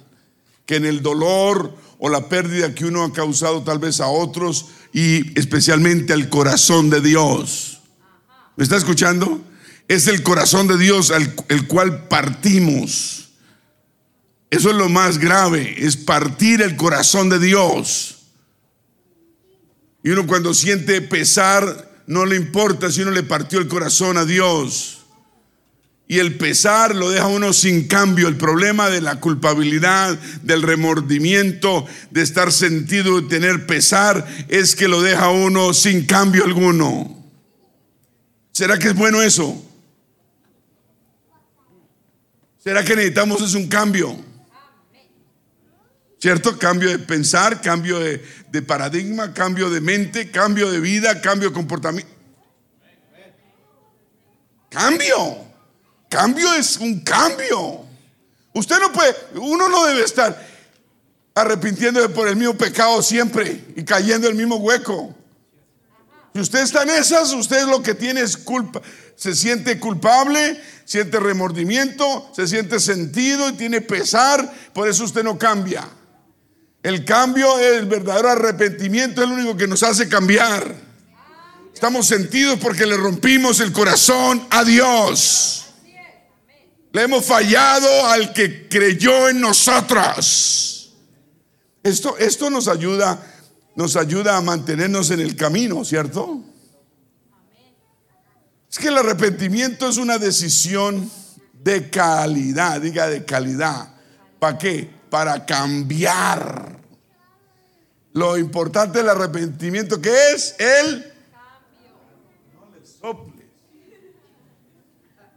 que en el dolor o la pérdida que uno ha causado tal vez a otros y especialmente al corazón de Dios. ¿Me está escuchando? Es el corazón de Dios el cual partimos. Eso es lo más grave, es partir el corazón de Dios. Y uno cuando siente pesar, no le importa si uno le partió el corazón a Dios. Y el pesar lo deja uno sin cambio. El problema de la culpabilidad, del remordimiento, de estar sentido, de tener pesar, es que lo deja uno sin cambio alguno. ¿Será que es bueno eso? ¿Será que necesitamos es un cambio? ¿Cierto? Cambio de pensar, cambio de, de paradigma, cambio de mente, cambio de vida, cambio de comportamiento. Cambio. Cambio es un cambio. Usted no puede, uno no debe estar arrepintiéndose por el mismo pecado siempre y cayendo en el mismo hueco. Si usted está en esas, usted lo que tiene es culpa. Se siente culpable, siente remordimiento, se siente sentido y tiene pesar, por eso usted no cambia. El cambio, el verdadero arrepentimiento es lo único que nos hace cambiar. Estamos sentidos porque le rompimos el corazón a Dios. Le hemos fallado al que creyó en nosotros. Esto, esto nos ayuda, nos ayuda a mantenernos en el camino, ¿cierto? Es que el arrepentimiento es una decisión de calidad, diga de calidad. ¿Para qué? Para cambiar. Lo importante del arrepentimiento que es el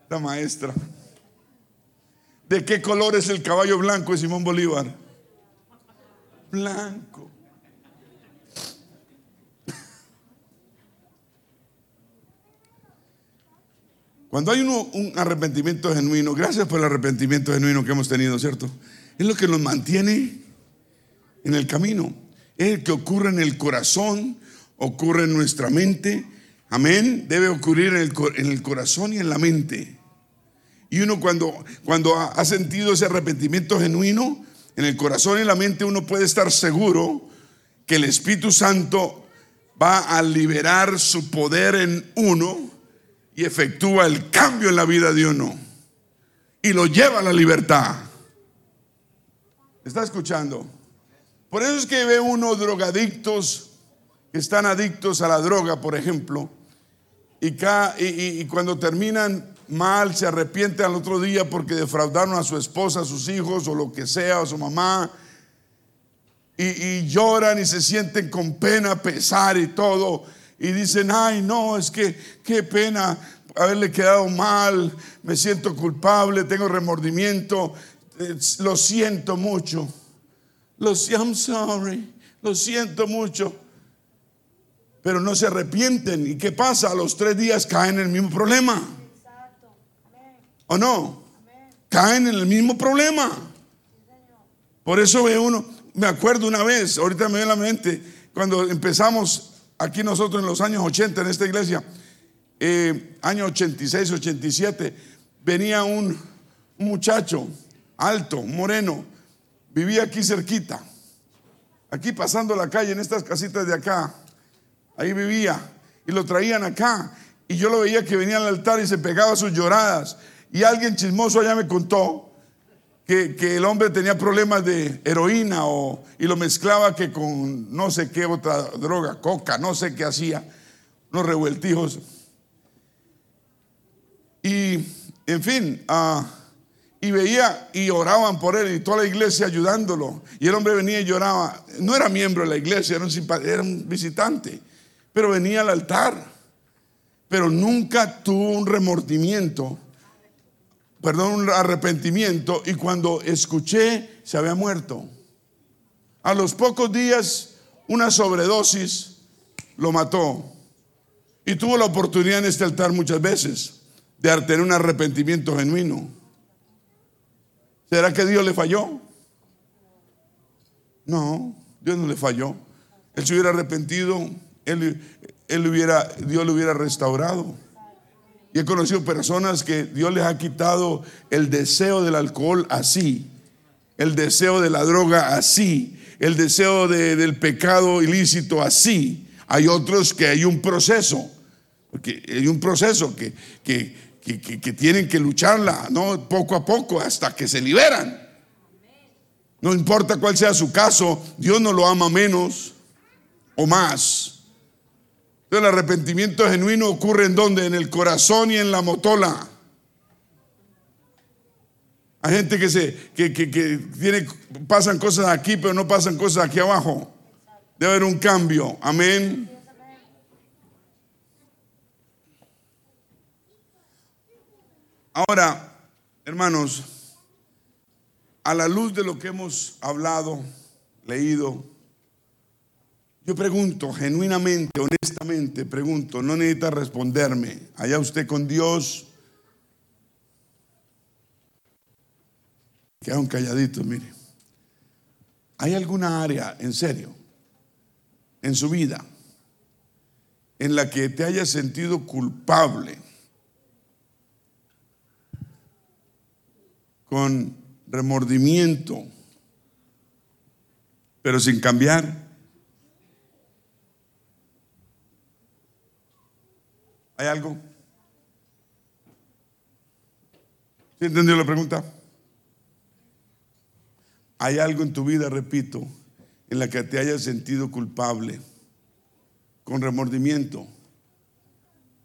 La maestra. ¿De qué color es el caballo blanco de Simón Bolívar? Blanco. Cuando hay un arrepentimiento genuino, gracias por el arrepentimiento genuino que hemos tenido, ¿cierto? Es lo que nos mantiene en el camino. Es el que ocurre en el corazón, ocurre en nuestra mente. Amén. Debe ocurrir en el, en el corazón y en la mente. Y uno cuando, cuando ha sentido ese arrepentimiento genuino, en el corazón y en la mente uno puede estar seguro que el Espíritu Santo va a liberar su poder en uno y efectúa el cambio en la vida de uno y lo lleva a la libertad. ¿Está escuchando? Por eso es que ve uno drogadictos que están adictos a la droga, por ejemplo, y, y cuando terminan mal, se arrepiente al otro día porque defraudaron a su esposa, a sus hijos o lo que sea, a su mamá. Y, lloran y se sienten con pena, pesar y todo. Y dicen, ay, no, es que qué pena haberle quedado mal, me siento culpable, tengo remordimiento, lo siento mucho. Lo, I'm sorry, lo siento mucho. Pero no se arrepienten. ¿Y qué pasa? A los tres días caen en el mismo problema. ¿O no? Caen en el mismo problema. Por eso ve uno, me acuerdo una vez, ahorita me viene a la mente, cuando empezamos aquí nosotros en los años 80 en esta iglesia, eh, año 86, 87, venía un, un muchacho alto, moreno, vivía aquí cerquita, aquí pasando la calle en estas casitas de acá, ahí vivía, y lo traían acá, y yo lo veía que venía al altar y se pegaba sus lloradas, y alguien chismoso allá me contó que, el hombre tenía problemas de heroína o, y lo mezclaba que con no sé qué otra droga, coca, no sé qué hacía, unos revueltijos. Y, en fin, ah, y veía y oraban por él y toda la iglesia ayudándolo. Y el hombre venía y lloraba. No era miembro de la iglesia, era un, era un visitante, pero venía al altar. Pero nunca tuvo un remordimiento perdón, un arrepentimiento y cuando escuché se había muerto. A los pocos días una sobredosis lo mató y tuvo la oportunidad en este altar muchas veces de tener un arrepentimiento genuino. ¿Será que Dios le falló? No, Dios no le falló. Él se hubiera arrepentido, él, él hubiera, Dios le hubiera restaurado. He conocido personas que Dios les ha quitado el deseo del alcohol así, el deseo de la droga así, el deseo del pecado ilícito así. Hay otros que hay un proceso, porque hay un proceso que, que, que tienen que lucharla, ¿no? Poco a poco hasta que se liberan. No importa cuál sea su caso, Dios no lo ama menos o más. El arrepentimiento genuino ocurre en donde? En el corazón y en la motola. Hay gente que se que, tiene, pasan cosas aquí, pero no pasan cosas aquí abajo. Debe haber un cambio. Amén. Ahora, hermanos, a la luz de lo que hemos hablado leído. Yo pregunto, genuinamente, honestamente, pregunto, no necesita responderme. Allá usted con Dios. Quedan calladitos, mire. ¿Hay alguna área, en serio, en su vida, en la que te haya sentido culpable con remordimiento, pero sin cambiar? ¿Hay algo? ¿Sí entendió la pregunta? ¿Hay algo en tu vida, repito, en la que te hayas sentido culpable, con remordimiento,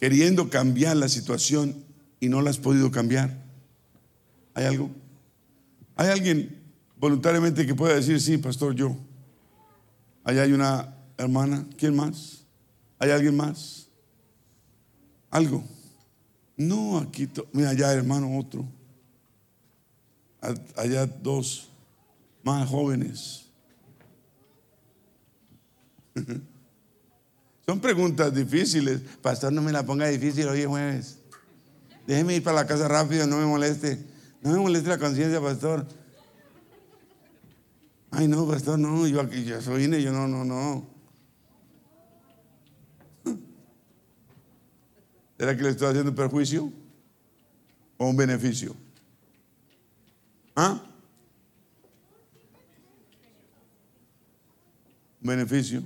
queriendo cambiar la situación y no la has podido cambiar? ¿Hay algo? ¿Hay alguien voluntariamente que pueda decir, sí, pastor, yo? Allá hay una hermana, ¿quién más? ¿Hay alguien más? ¿Algo? No, aquí, mira, allá hermano, otro. Allá dos más jóvenes. Son preguntas difíciles. Pastor, no me la ponga difícil hoy es jueves. Déjeme ir para la casa rápido, no me moleste. No me moleste la conciencia, pastor. Ay, no, pastor, no, yo aquí, yo soy yo no, no, no. ¿Será que le estoy haciendo perjuicio o un beneficio? ¿Ah? beneficio.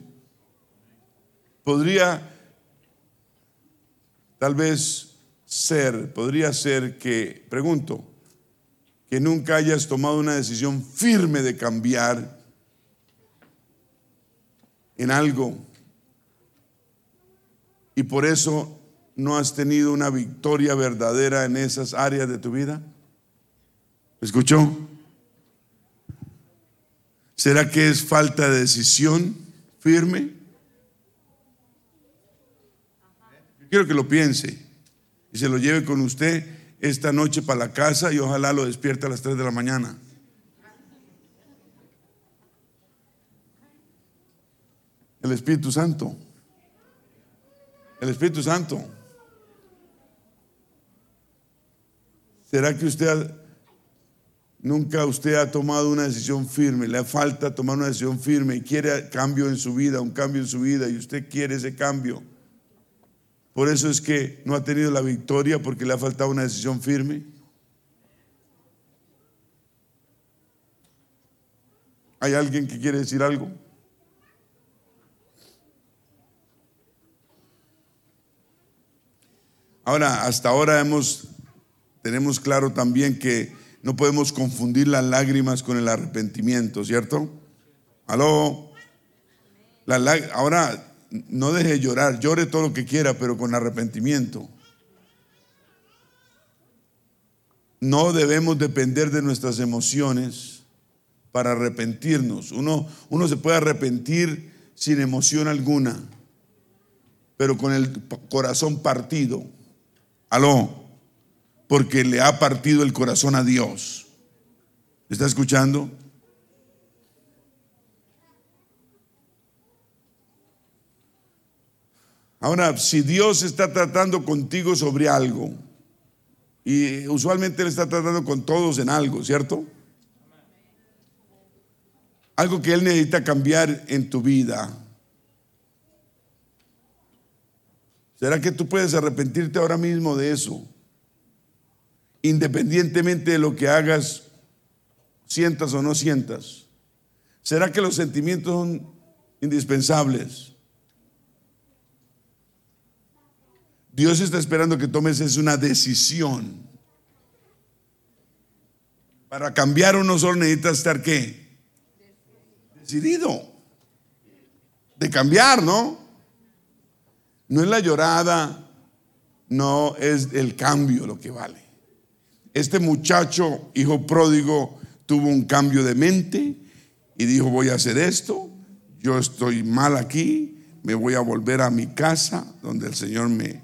Podría tal vez ser, podría ser que, pregunto, que nunca hayas tomado una decisión firme de cambiar en algo y por eso no has tenido una victoria verdadera en esas áreas de tu vida. ¿Escuchó? ¿Será que es falta de decisión firme? quiero que lo piense y se lo lleve con usted esta noche para la casa y ojalá lo despierte a las 3 de la mañana. El Espíritu Santo. El Espíritu Santo. ¿Será que usted Nunca usted ha tomado una decisión firme, le falta tomar una decisión firme y quiere cambio en su vida, un cambio en su vida y usted quiere ese cambio. Por eso es que no ha tenido la victoria porque le ha faltado una decisión firme. ¿Hay alguien que quiere decir algo? Ahora, hasta ahora hemos, tenemos claro también que no podemos confundir las lágrimas con el arrepentimiento, ¿cierto? Aló. ahora, no deje llorar, llore todo lo que quiera, pero con arrepentimiento. No debemos depender de nuestras emociones para arrepentirnos. Uno, uno se puede arrepentir sin emoción alguna, pero con el corazón partido. Aló porque le ha partido el corazón a Dios. ¿Está escuchando? Ahora, si Dios está tratando contigo sobre algo, y usualmente Él está tratando con todos en algo, ¿cierto? Algo que Él necesita cambiar en tu vida. ¿Será que tú puedes arrepentirte ahora mismo de eso? Independientemente de lo que hagas, sientas o no sientas? ¿Será que los sentimientos son indispensables? Dios está esperando que tomes es una decisión. Para cambiar uno solo necesita estar qué? Decidido. De cambiar, ¿no? No es la llorada, no es el cambio lo que vale. Este muchacho, hijo pródigo, tuvo un cambio de mente y dijo, voy a hacer esto, yo estoy mal aquí, me voy a volver a mi casa donde el Señor me,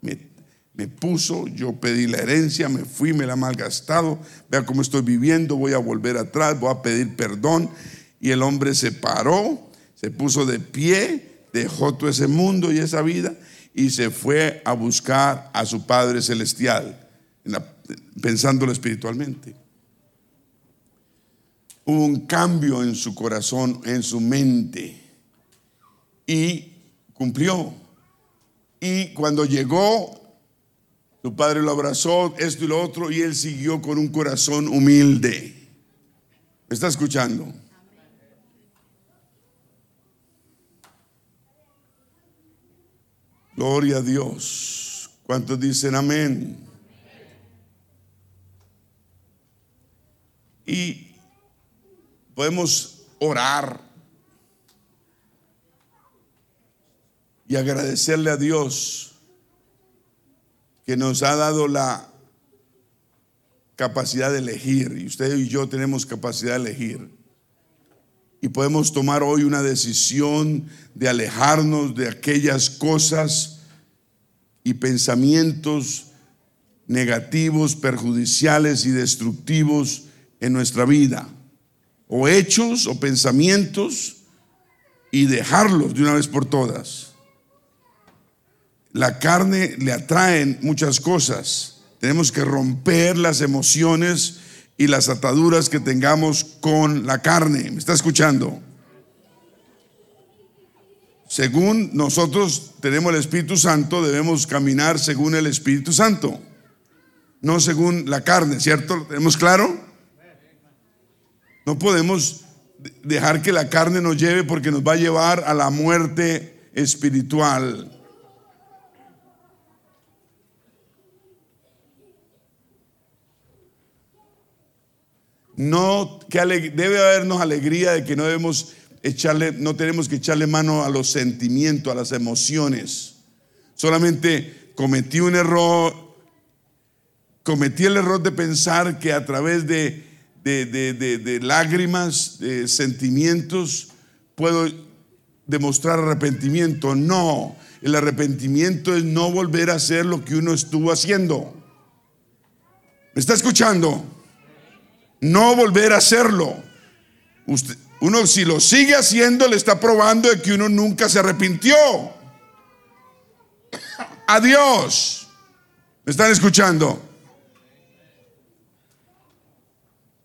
me, puso, yo pedí la herencia, me fui, me la he malgastado, vea cómo estoy viviendo, voy a volver atrás, voy a pedir perdón. Y el hombre se paró, se puso de pie, dejó todo ese mundo y esa vida y se fue a buscar a su Padre Celestial, pensándolo espiritualmente. Hubo un cambio en su corazón, en su mente, y cumplió. Y cuando llegó, su padre lo abrazó, esto y lo otro, y él siguió con un corazón humilde. ¿Me está escuchando? Gloria a Dios. ¿Cuántos dicen amén? Y podemos orar y agradecerle a Dios que nos ha dado la capacidad de elegir. Y usted y yo tenemos capacidad de elegir. Y podemos tomar hoy una decisión de alejarnos de aquellas cosas y pensamientos negativos, perjudiciales y destructivos en nuestra vida. O hechos o pensamientos y dejarlos de una vez por todas. La carne le atraen muchas cosas. Tenemos que romper las emociones y las ataduras que tengamos con la carne. ¿Me está escuchando? Según nosotros tenemos el Espíritu Santo, debemos caminar según el Espíritu Santo, no según la carne, ¿cierto? ¿Lo tenemos claro? No podemos dejar que la carne nos lleve porque nos va a llevar a la muerte espiritual. No, que debe habernos alegría de que no debemos echarle, no tenemos que echarle mano a los sentimientos, a las emociones. Solamente cometí un error, cometí el error de pensar que a través de, de, de lágrimas, de sentimientos, puedo demostrar arrepentimiento. No, el arrepentimiento es no volver a hacer lo que uno estuvo haciendo. ¿Me está escuchando? no volver a hacerlo. Uno si lo sigue haciendo le está probando de que uno nunca se arrepintió. Adiós. ¿Me están escuchando?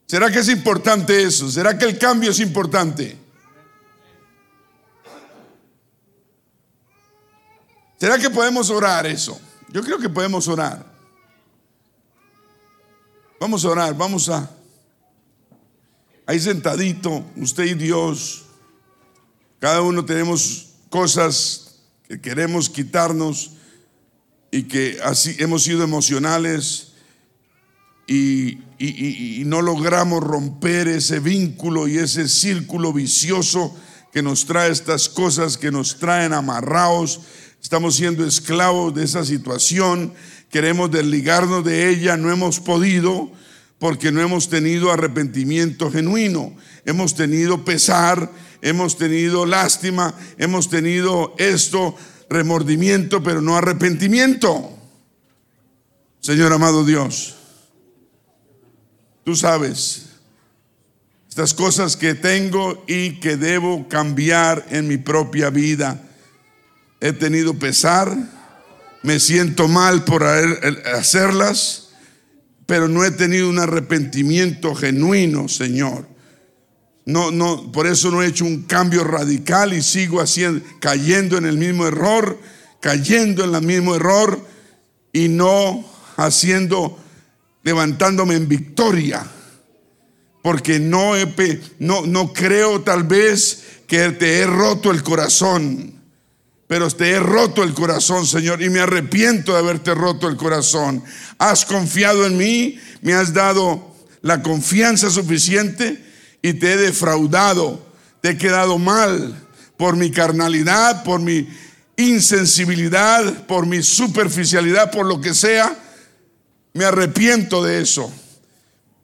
¿Será que es importante eso? ¿Será que el cambio es importante? ¿Será que podemos orar eso? Yo creo que podemos orar. Vamos a orar, vamos a ahí sentadito, usted y Dios, cada uno tenemos cosas que queremos quitarnos y que así hemos sido emocionales y, no logramos romper ese vínculo y ese círculo vicioso que nos trae estas cosas, que nos traen amarrados. Estamos siendo esclavos de esa situación, queremos desligarnos de ella, no hemos podido porque no hemos tenido arrepentimiento genuino. Hemos tenido pesar, hemos tenido lástima, hemos tenido esto, remordimiento, pero no arrepentimiento. Señor amado Dios, tú sabes estas cosas que tengo y que debo cambiar en mi propia vida. He tenido pesar, me siento mal por hacerlas pero no he tenido un arrepentimiento genuino, Señor. No, no, por eso no he hecho un cambio radical y sigo haciendo, cayendo en el mismo error, cayendo en el mismo error y no haciendo, levantándome en victoria. Porque no, he, no, no creo tal vez que te he roto el corazón pero te he roto el corazón, Señor, y me arrepiento de haberte roto el corazón. Has confiado en mí, me has dado la confianza suficiente y te he defraudado, te he quedado mal por mi carnalidad, por mi insensibilidad, por mi superficialidad, por lo que sea. Me arrepiento de eso.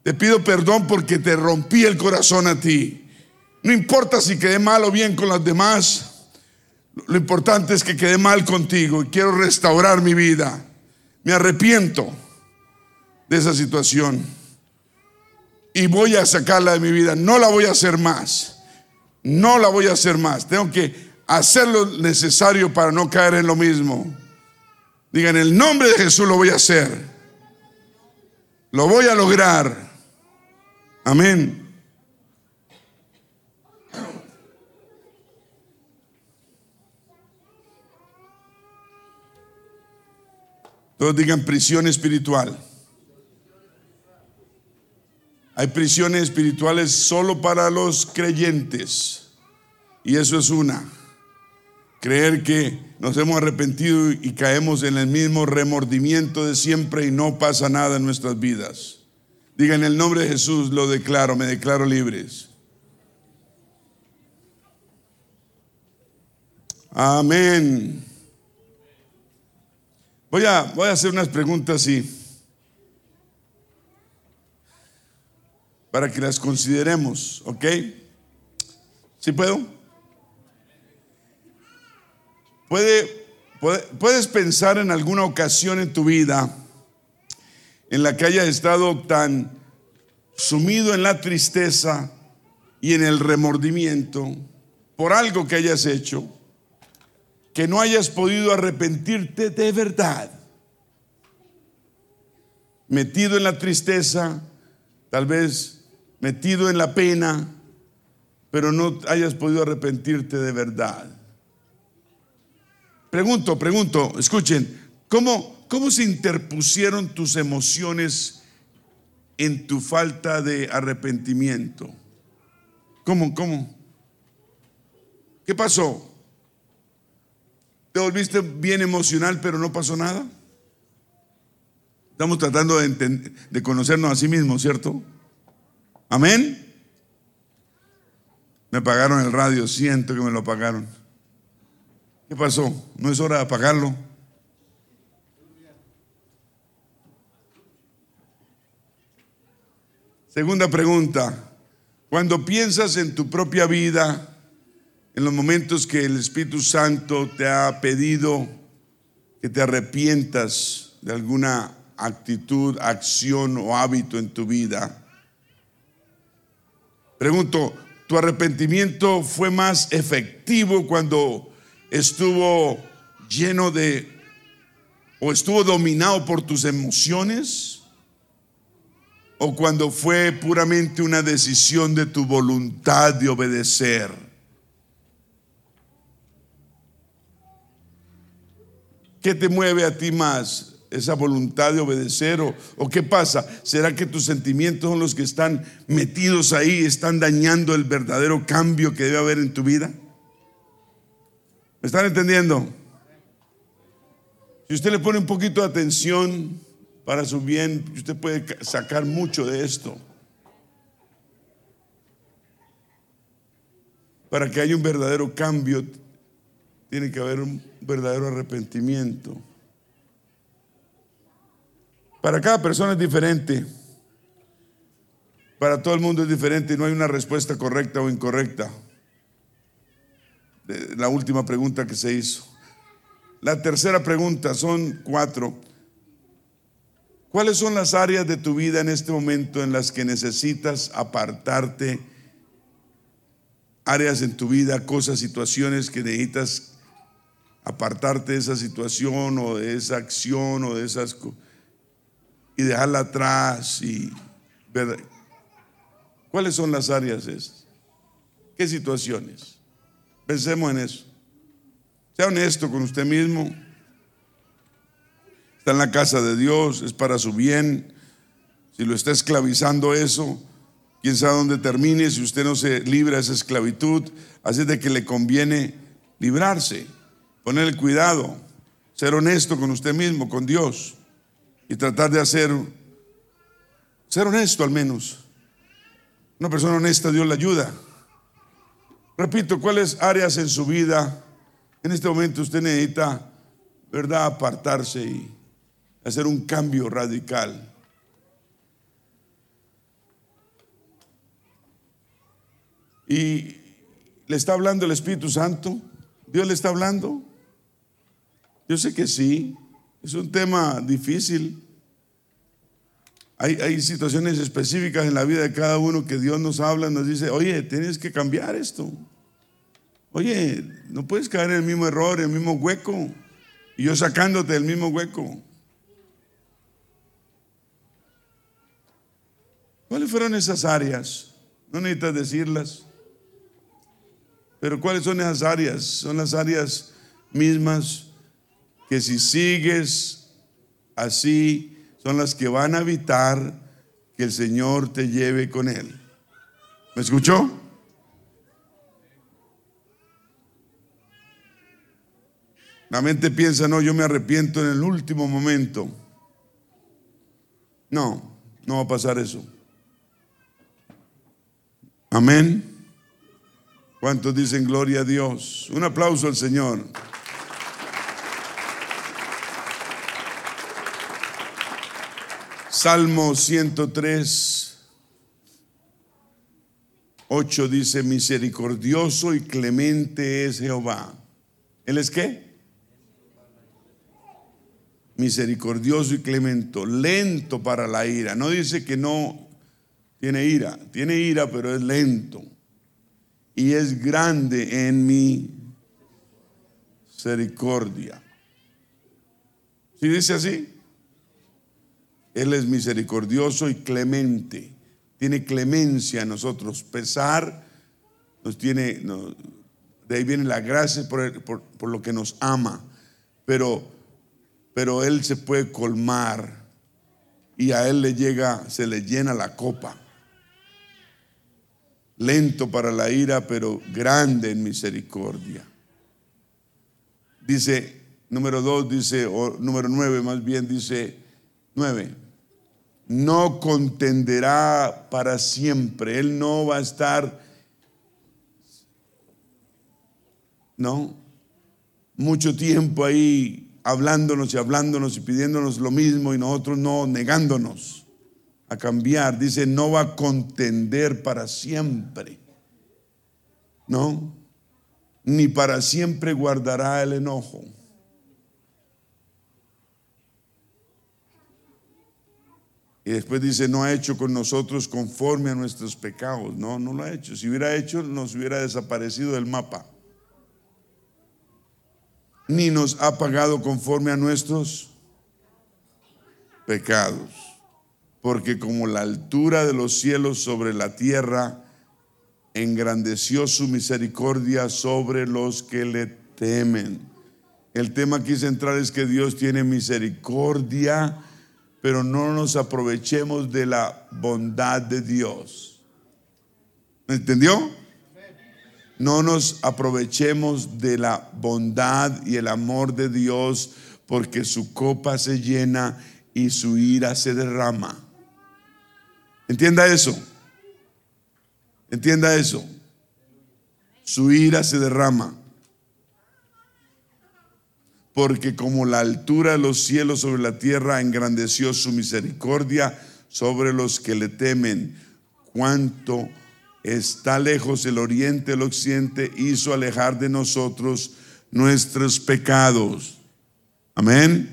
Te pido perdón porque te rompí el corazón a ti. No importa si quedé mal o bien con las demás. Lo importante es que quedé mal contigo y quiero restaurar mi vida. Me arrepiento de esa situación y voy a sacarla de mi vida. No la voy a hacer más. no la voy a hacer más. Tengo que hacer lo necesario para no caer en lo mismo. Digan, en el nombre de Jesús lo voy a hacer. Lo voy a lograr. Amén. Todos digan prisión espiritual. Hay prisiones espirituales solo para los creyentes. Y eso es una. Creer que nos hemos arrepentido y caemos en el mismo remordimiento de siempre y no pasa nada en nuestras vidas. Diga en el nombre de Jesús, lo declaro, me declaro libres. Amén. Voy a, voy a hacer unas preguntas y para que las consideremos, ¿ok? ¿Sí puedo? Puede, puedes pensar en alguna ocasión en tu vida en la que hayas estado tan sumido en la tristeza y en el remordimiento por algo que hayas hecho, que no hayas podido arrepentirte de verdad. Metido en la tristeza, tal vez metido en la pena, pero no hayas podido arrepentirte de verdad. Pregunto, pregunto, escuchen, ¿cómo, cómo se interpusieron tus emociones en tu falta de arrepentimiento? ¿Cómo, cómo? ¿Qué pasó? ¿Te volviste bien emocional pero no pasó nada? Estamos tratando de, de conocernos a sí mismos, ¿cierto? Amén. Me pagaron el radio, siento que me lo pagaron. ¿Qué pasó? ¿No es hora de apagarlo? Segunda pregunta. Cuando piensas en tu propia vida, en los momentos que el Espíritu Santo te ha pedido que te arrepientas de alguna actitud, acción o hábito en tu vida, pregunto, ¿tu arrepentimiento fue más efectivo cuando estuvo lleno de o estuvo dominado por tus emociones o cuando fue puramente una decisión de tu voluntad de obedecer. ¿Qué te mueve a ti más? ¿Esa voluntad de obedecer? ¿O, o qué pasa? ¿Será que tus sentimientos son los que están metidos ahí, están dañando el verdadero cambio que debe haber en tu vida? ¿Me están entendiendo? Si usted le pone un poquito de atención para su bien, usted puede sacar mucho de esto. Para que haya un verdadero cambio, tiene que haber un verdadero arrepentimiento. Para cada persona es diferente. Para todo el mundo es diferente y no hay una respuesta correcta o incorrecta la última pregunta que se hizo. La tercera pregunta, son cuatro. ¿Cuáles son las áreas de tu vida en este momento en las que necesitas apartarte? Áreas en tu vida, cosas, situaciones que necesitas apartarte de esa situación o de esa acción o de esas y dejarla atrás y ¿Cuáles son las áreas esas? ¿Qué situaciones? Pensemos en eso. Sea honesto con usted mismo. Está en la casa de Dios, es para su bien. Si lo está esclavizando eso, quién sabe dónde termine si usted no se libra de esa esclavitud. Así de que le conviene librarse, ponerle cuidado, ser honesto con usted mismo, con Dios y tratar de hacer, ser honesto al menos. Una persona honesta, Dios la ayuda. Repito, ¿cuáles áreas en su vida en este momento usted necesita, verdad, apartarse y hacer un cambio radical? Y le está hablando el Espíritu Santo. Dios le está hablando. Yo sé que sí. Es un tema difícil. Hay, situaciones específicas en la vida de cada uno que Dios nos habla, nos dice, oye, tienes que cambiar esto. Oye, no puedes caer en el mismo error, en el mismo hueco. Y yo sacándote del mismo hueco. ¿Cuáles fueron esas áreas? No necesitas decirlas. Pero ¿cuáles son esas áreas? Son las áreas mismas que si sigues así, son las que van a evitar que el Señor te lleve con Él. ¿Me escuchó? La mente piensa, no, yo me arrepiento en el último momento. No, no va a pasar eso. Amén. ¿Cuántos dicen gloria a Dios? Un aplauso al Señor. Salmo 103, 8 dice, misericordioso y clemente es Jehová. ¿Él es qué? misericordioso y clemento, lento para la ira. No dice que no tiene ira, tiene ira, pero es lento. Y es grande en mi misericordia. ¿Sí dice así? Él es misericordioso y clemente. Tiene clemencia a nosotros. Pesar nos tiene, de ahí viene la gracia por, lo que nos ama. Pero pero Él se puede colmar y a Él le llega, se le llena la copa. Lento para la ira, pero grande en misericordia. Dice, número dos, dice, o número nueve más bien, dice, nueve, no contenderá para siempre. Él no va a estar, no, mucho tiempo ahí hablándonos y hablándonos y pidiéndonos lo mismo y nosotros no negándonos a cambiar. Dice, no va a contender para siempre. No, ni para siempre guardará el enojo. Y después dice, no ha hecho con nosotros conforme a nuestros pecados. No, no lo ha hecho. Si hubiera hecho, nos hubiera desaparecido del mapa ni nos ha pagado conforme a nuestros pecados. Porque como la altura de los cielos sobre la tierra, engrandeció su misericordia sobre los que le temen. El tema aquí central es que Dios tiene misericordia, pero no nos aprovechemos de la bondad de Dios. ¿Me entendió? no nos aprovechemos de la bondad y el amor de Dios porque su copa se llena y su ira se derrama. Entienda eso. Entienda eso. Su ira se derrama. Porque como la altura de los cielos sobre la tierra engrandeció su misericordia sobre los que le temen, cuanto está lejos el oriente, el occidente, hizo alejar de nosotros nuestros pecados. Amén.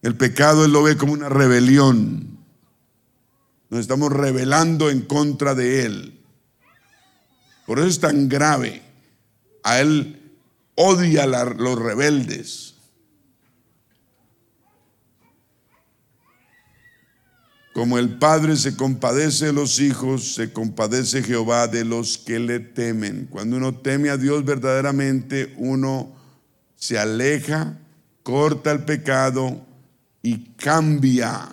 El pecado él lo ve como una rebelión. Nos estamos rebelando en contra de él. Por eso es tan grave. A él odia a los rebeldes. Como el Padre se compadece de los hijos, se compadece Jehová de los que le temen. Cuando uno teme a Dios verdaderamente, uno se aleja, corta el pecado y cambia.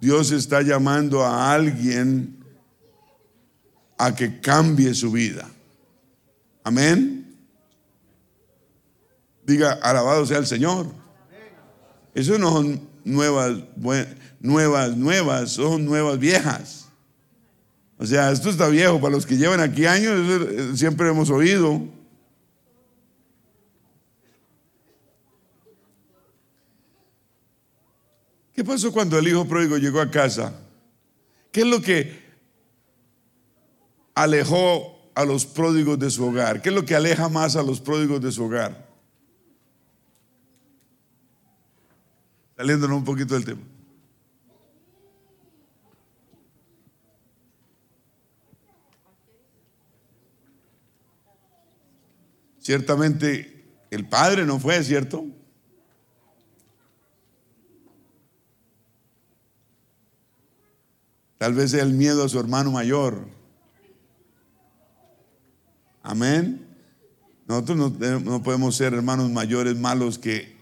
Dios está llamando a alguien a que cambie su vida. Amén. Diga, alabado sea el Señor. Eso no son nuevas, nuevas, nuevas, son nuevas viejas. O sea, esto está viejo. Para los que llevan aquí años, eh, siempre hemos oído. ¿Qué pasó cuando el hijo pródigo llegó a casa? ¿Qué es lo que alejó a los pródigos de su hogar? ¿Qué es lo que aleja más a los pródigos de su hogar? Saliéndonos un poquito del tema. Ciertamente el padre no fue, ¿cierto? Tal vez el miedo a su hermano mayor. Amén. Nosotros no, podemos ser hermanos mayores malos que,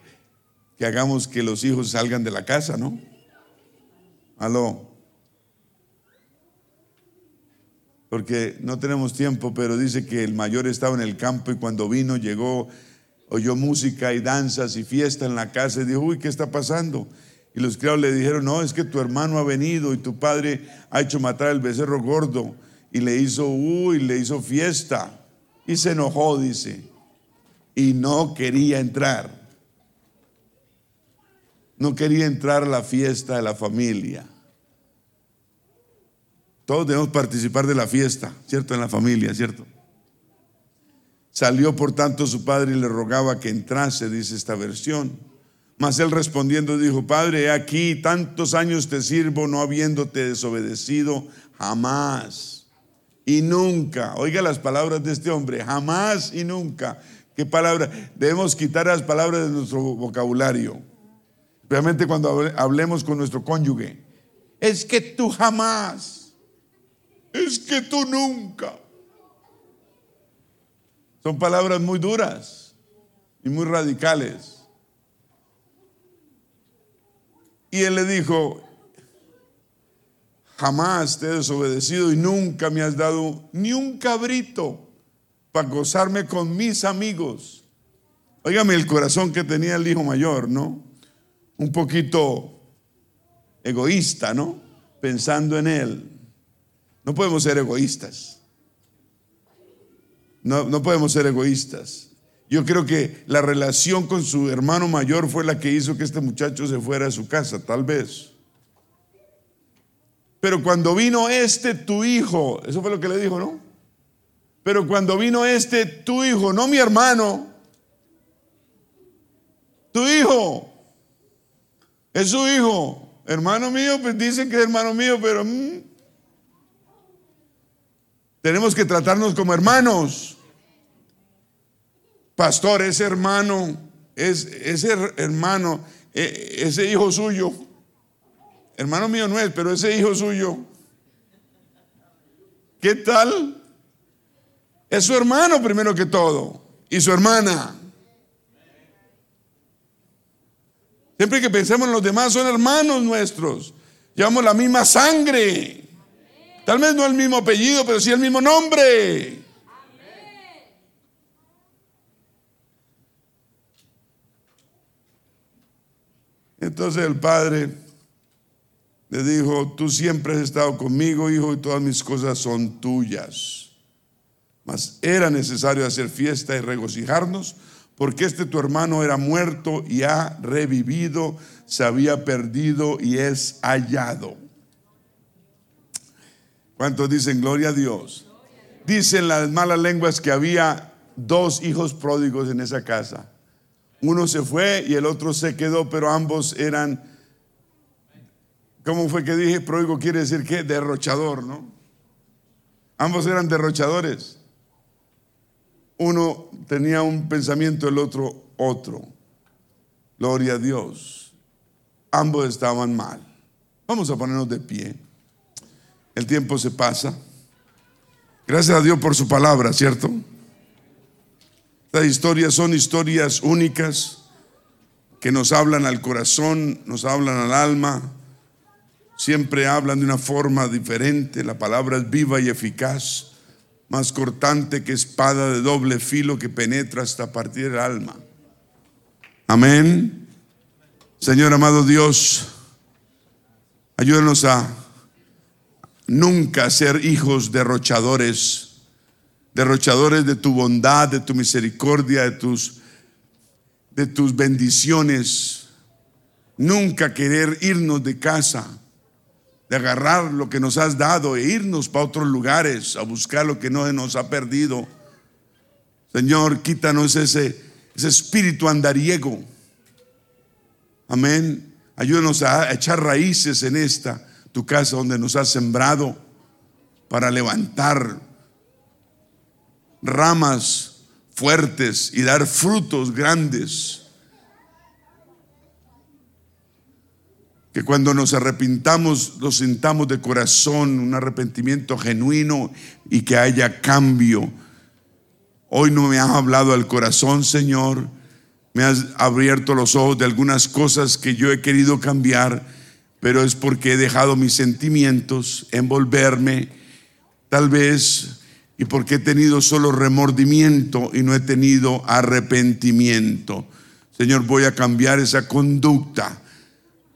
que hagamos que los hijos salgan de la casa, ¿no? Aló. Porque no tenemos tiempo, pero dice que el mayor estaba en el campo y cuando vino llegó, oyó música y danzas y fiesta en la casa y dijo, uy, ¿qué está pasando? Y los criados le dijeron, no, es que tu hermano ha venido y tu padre ha hecho matar al becerro gordo y le hizo, uy, le hizo fiesta. Y se enojó, dice, y no quería entrar. No quería entrar a la fiesta de la familia. Todos debemos participar de la fiesta, ¿cierto? En la familia, ¿cierto? Salió por tanto su padre y le rogaba que entrase, dice esta versión. Mas él respondiendo dijo, Padre, he aquí tantos años te sirvo no habiéndote desobedecido jamás y nunca. Oiga las palabras de este hombre, jamás y nunca. ¿Qué palabra? Debemos quitar las palabras de nuestro vocabulario. Realmente cuando hablemos con nuestro cónyuge. Es que tú jamás. Es que tú nunca. Son palabras muy duras y muy radicales. Y él le dijo, jamás te he desobedecido y nunca me has dado ni un cabrito para gozarme con mis amigos. Óigame el corazón que tenía el hijo mayor, ¿no? Un poquito egoísta, ¿no? Pensando en él. No podemos ser egoístas. No, no podemos ser egoístas. Yo creo que la relación con su hermano mayor fue la que hizo que este muchacho se fuera a su casa, tal vez. Pero cuando vino este tu hijo, eso fue lo que le dijo, ¿no? Pero cuando vino este tu hijo, no mi hermano, tu hijo, es su hijo, hermano mío, pues dicen que es hermano mío, pero mm, tenemos que tratarnos como hermanos pastor, ese hermano, es, ese hermano, e, ese hijo suyo, hermano mío no es, pero ese hijo suyo, ¿qué tal? Es su hermano primero que todo y su hermana. Siempre que pensemos en los demás son hermanos nuestros. Llevamos la misma sangre. Tal vez no el mismo apellido, pero sí el mismo nombre. Entonces el padre le dijo, tú siempre has estado conmigo, hijo, y todas mis cosas son tuyas. Mas era necesario hacer fiesta y regocijarnos, porque este tu hermano era muerto y ha revivido, se había perdido y es hallado. ¿Cuántos dicen gloria a Dios? Dicen las malas lenguas que había dos hijos pródigos en esa casa. Uno se fue y el otro se quedó, pero ambos eran, ¿cómo fue que dije? Pródigo quiere decir que derrochador, ¿no? Ambos eran derrochadores. Uno tenía un pensamiento, el otro otro. Gloria a Dios. Ambos estaban mal. Vamos a ponernos de pie. El tiempo se pasa. Gracias a Dios por su palabra, ¿cierto? Estas historias son historias únicas que nos hablan al corazón, nos hablan al alma, siempre hablan de una forma diferente. La palabra es viva y eficaz, más cortante que espada de doble filo que penetra hasta partir el alma. Amén. Señor amado Dios, ayúdanos a nunca ser hijos derrochadores derrochadores de tu bondad, de tu misericordia, de tus, de tus bendiciones. Nunca querer irnos de casa, de agarrar lo que nos has dado e irnos para otros lugares a buscar lo que no nos ha perdido. Señor, quítanos ese, ese espíritu andariego. Amén. Ayúdanos a echar raíces en esta, tu casa donde nos has sembrado, para levantar ramas fuertes y dar frutos grandes. Que cuando nos arrepintamos, lo sintamos de corazón, un arrepentimiento genuino y que haya cambio. Hoy no me has hablado al corazón, Señor. Me has abierto los ojos de algunas cosas que yo he querido cambiar, pero es porque he dejado mis sentimientos envolverme, tal vez, y porque he tenido solo remordimiento y no he tenido arrepentimiento. Señor, voy a cambiar esa conducta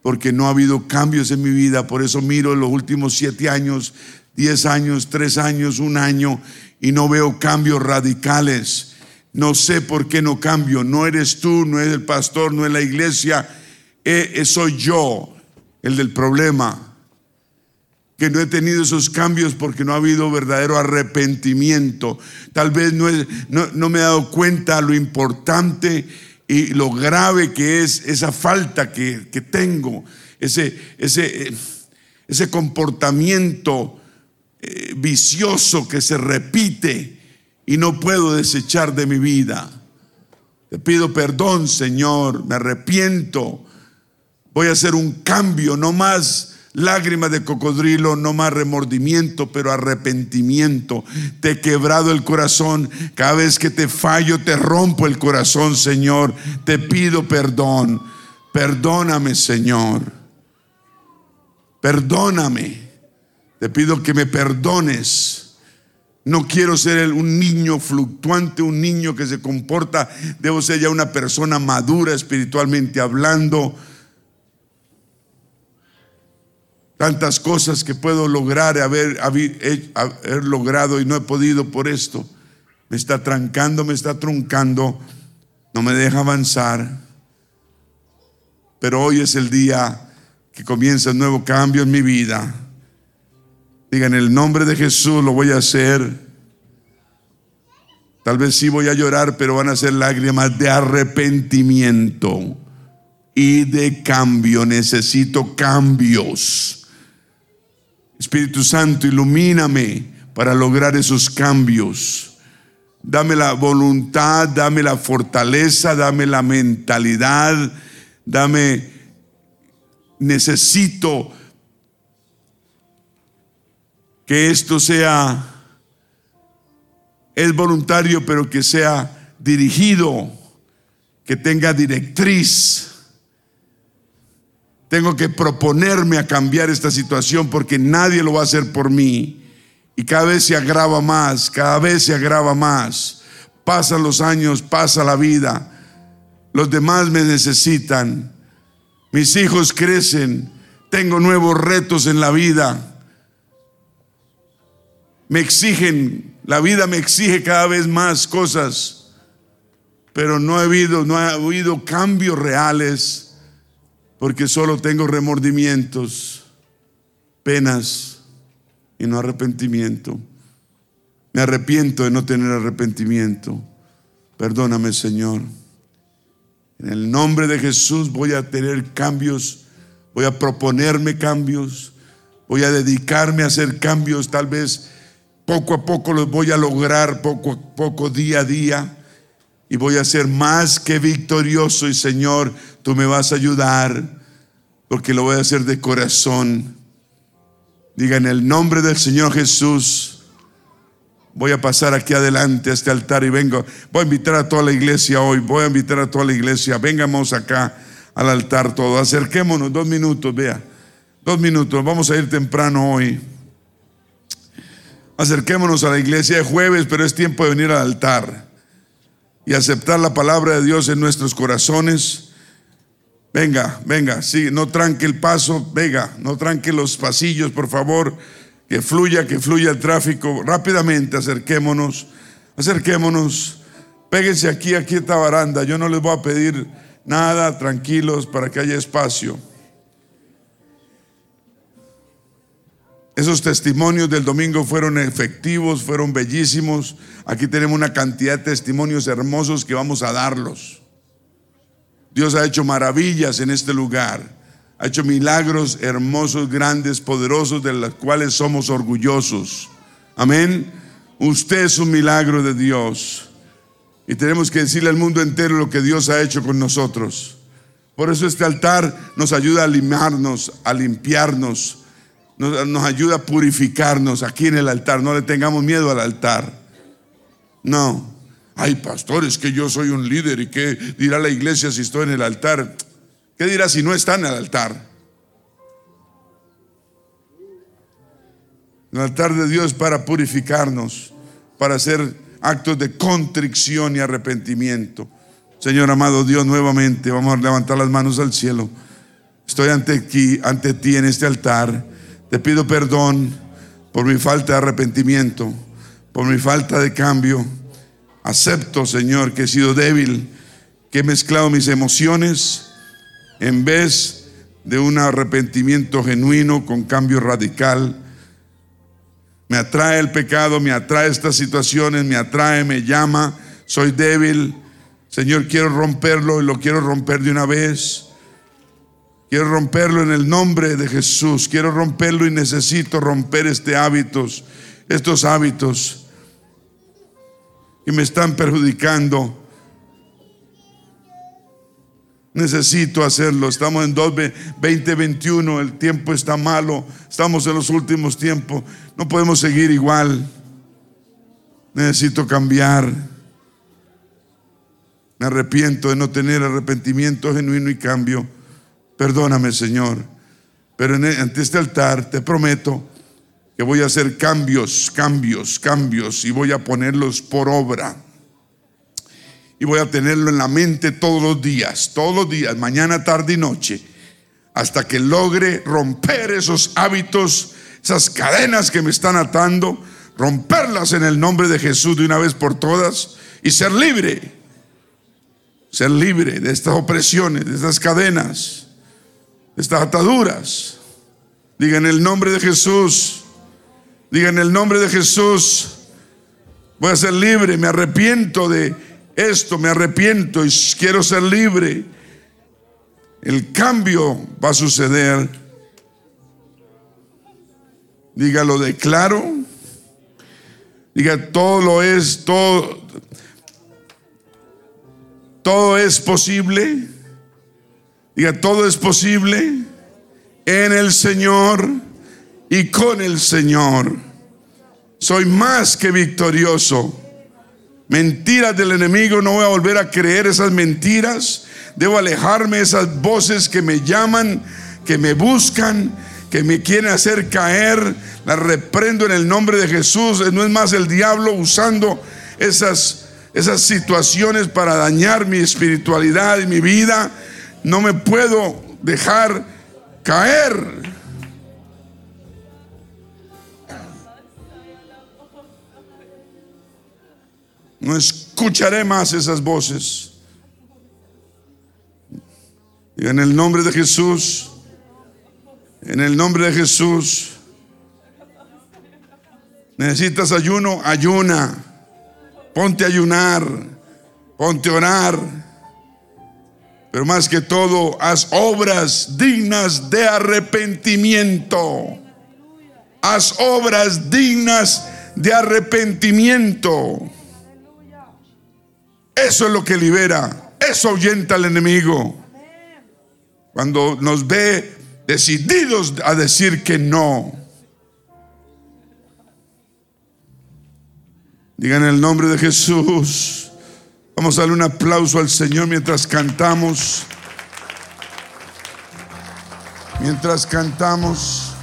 porque no ha habido cambios en mi vida. Por eso miro los últimos siete años, diez años, tres años, un año y no veo cambios radicales. No sé por qué no cambio. No eres tú, no es el pastor, no es la iglesia. Eh, eh, soy yo el del problema. Que no he tenido esos cambios porque no ha habido verdadero arrepentimiento. Tal vez no, no, no me he dado cuenta lo importante y lo grave que es esa falta que, tengo, ese, ese, ese comportamiento eh, vicioso que se repite y no puedo desechar de mi vida. Te pido perdón, Señor, me arrepiento. Voy a hacer un cambio, no más lágrimas de cocodrilo, no más remordimiento, pero arrepentimiento. Te he quebrado el corazón. Cada vez que te fallo, te rompo el corazón, Señor. Te pido perdón. Perdóname, Señor. Perdóname. Te pido que me perdones. No quiero ser un niño fluctuante, un niño que se comporta. Debo ser ya una persona madura espiritualmente hablando tantas cosas que puedo lograr, haber, haber, logrado y no he podido por esto. Me está trancando, me está truncando, no me deja avanzar. Pero hoy es el día que comienza un nuevo cambio en mi vida. Diga, en el nombre de Jesús lo voy a hacer. Tal vez sí voy a llorar, pero van a ser lágrimas de arrepentimiento y de cambio. Necesito cambios. Espíritu Santo, ilumíname para lograr esos cambios. Dame la voluntad, dame la fortaleza, dame la mentalidad, dame, necesito que esto sea, es voluntario, pero que sea dirigido, que tenga directriz tengo que proponerme a cambiar esta situación porque nadie lo va a hacer por mí. Y cada vez se agrava más, cada vez se agrava más. Pasan los años, pasa la vida. Los demás me necesitan. Mis hijos crecen. Tengo nuevos retos en la vida. Me exigen, la vida me exige cada vez más cosas. Pero no ha habido, no ha habido cambios reales porque solo tengo remordimientos, penas y no arrepentimiento. Me arrepiento de no tener arrepentimiento. Perdóname, Señor. En el nombre de Jesús voy a tener cambios, voy a proponerme cambios, voy a dedicarme a hacer cambios, tal vez poco a poco los voy a lograr, poco a poco, día a día, y voy a ser más que victorioso y Señor, tú me vas a ayudar porque lo voy a hacer de corazón. Diga en el nombre del Señor Jesús. Voy a pasar aquí adelante a este altar y vengo. Voy a invitar a toda la iglesia hoy. Voy a invitar a toda la iglesia. Vengamos acá al altar todos. Acerquémonos dos minutos, vea. Dos minutos. Vamos a ir temprano hoy. Acerquémonos a la iglesia de jueves, pero es tiempo de venir al altar y aceptar la palabra de Dios en nuestros corazones. Venga, venga, sí, no tranque el paso, venga, no tranque los pasillos, por favor, que fluya, que fluya el tráfico. Rápidamente acerquémonos, acerquémonos. Péguense aquí, aquí esta baranda. Yo no les voy a pedir nada, tranquilos, para que haya espacio. Esos testimonios del domingo fueron efectivos, fueron bellísimos. Aquí tenemos una cantidad de testimonios hermosos que vamos a darlos. Dios ha hecho maravillas en este lugar. Ha hecho milagros hermosos, grandes, poderosos, de los cuales somos orgullosos. Amén. Usted es un milagro de Dios. Y tenemos que decirle al mundo entero lo que Dios ha hecho con nosotros. Por eso este altar nos ayuda a limarnos, a limpiarnos, nos, nos, ayuda a purificarnos aquí en el altar. No le tengamos miedo al altar. No. Ay, pastores, que yo soy un líder y qué dirá la iglesia si estoy en el altar. ¿Qué dirá si no está en el altar? El altar de Dios es para purificarnos, para hacer actos de contrición y arrepentimiento. Señor amado Dios, nuevamente vamos a levantar las manos al cielo. Estoy ante aquí, ante ti en este altar. Te pido perdón por mi falta de arrepentimiento, por mi falta de cambio. Acepto, Señor, que he sido débil, que he mezclado mis emociones en vez de un arrepentimiento genuino con cambio radical. Me atrae el pecado, me atrae estas situaciones, me atrae, me llama, soy débil. Señor, quiero romperlo y lo quiero romper de una vez. Quiero romperlo en el nombre de Jesús. Quiero romperlo y necesito romper este hábitos, estos hábitos que me están perjudicando. Necesito hacerlo. Estamos en 2021, el tiempo está malo, estamos en los últimos tiempos. No podemos seguir igual. Necesito cambiar. Me arrepiento de no tener arrepentimiento genuino y cambio. Perdóname, Señor. Pero e, ante este altar te prometo que voy a hacer cambios, cambios, cambios y voy a ponerlos por obra. Y voy a tenerlo en la mente todos los días, todos los días, mañana, tarde y noche, hasta que logre romper esos hábitos esas cadenas que me están atando, romperlas en el nombre de Jesús de una vez por todas y ser libre. Ser libre de estas opresiones, de estas cadenas, de estas ataduras. Diga en el nombre de Jesús. Diga en el nombre de Jesús. Voy a ser libre, me arrepiento de esto, me arrepiento y quiero ser libre. El cambio va a suceder Diga, lo declaro. Diga, todo lo es, todo, todo es posible. Diga, todo es posible en el Señor y con el Señor. Soy más que victorioso. Mentiras del enemigo, no voy a volver a creer esas mentiras. Debo alejarme de esas voces que me llaman, que me buscan, que me quieren hacer caer, la reprendo en el nombre de Jesús. No es más el diablo usando esas, esas situaciones para dañar mi espiritualidad y mi vida. No me puedo dejar caer. No escucharé más esas voces. Y en el nombre de Jesús. En el nombre de Jesús. Necesitas ayuno, ayuna. Ponte a ayunar. Ponte a orar. Pero más que todo, haz obras dignas de arrepentimiento. Haz obras dignas de arrepentimiento. Eso es lo que libera. Eso ahuyenta al enemigo. Cuando nos ve decididos a decir que no. Digan el nombre de Jesús. Vamos a darle un aplauso al Señor mientras cantamos. Mientras cantamos.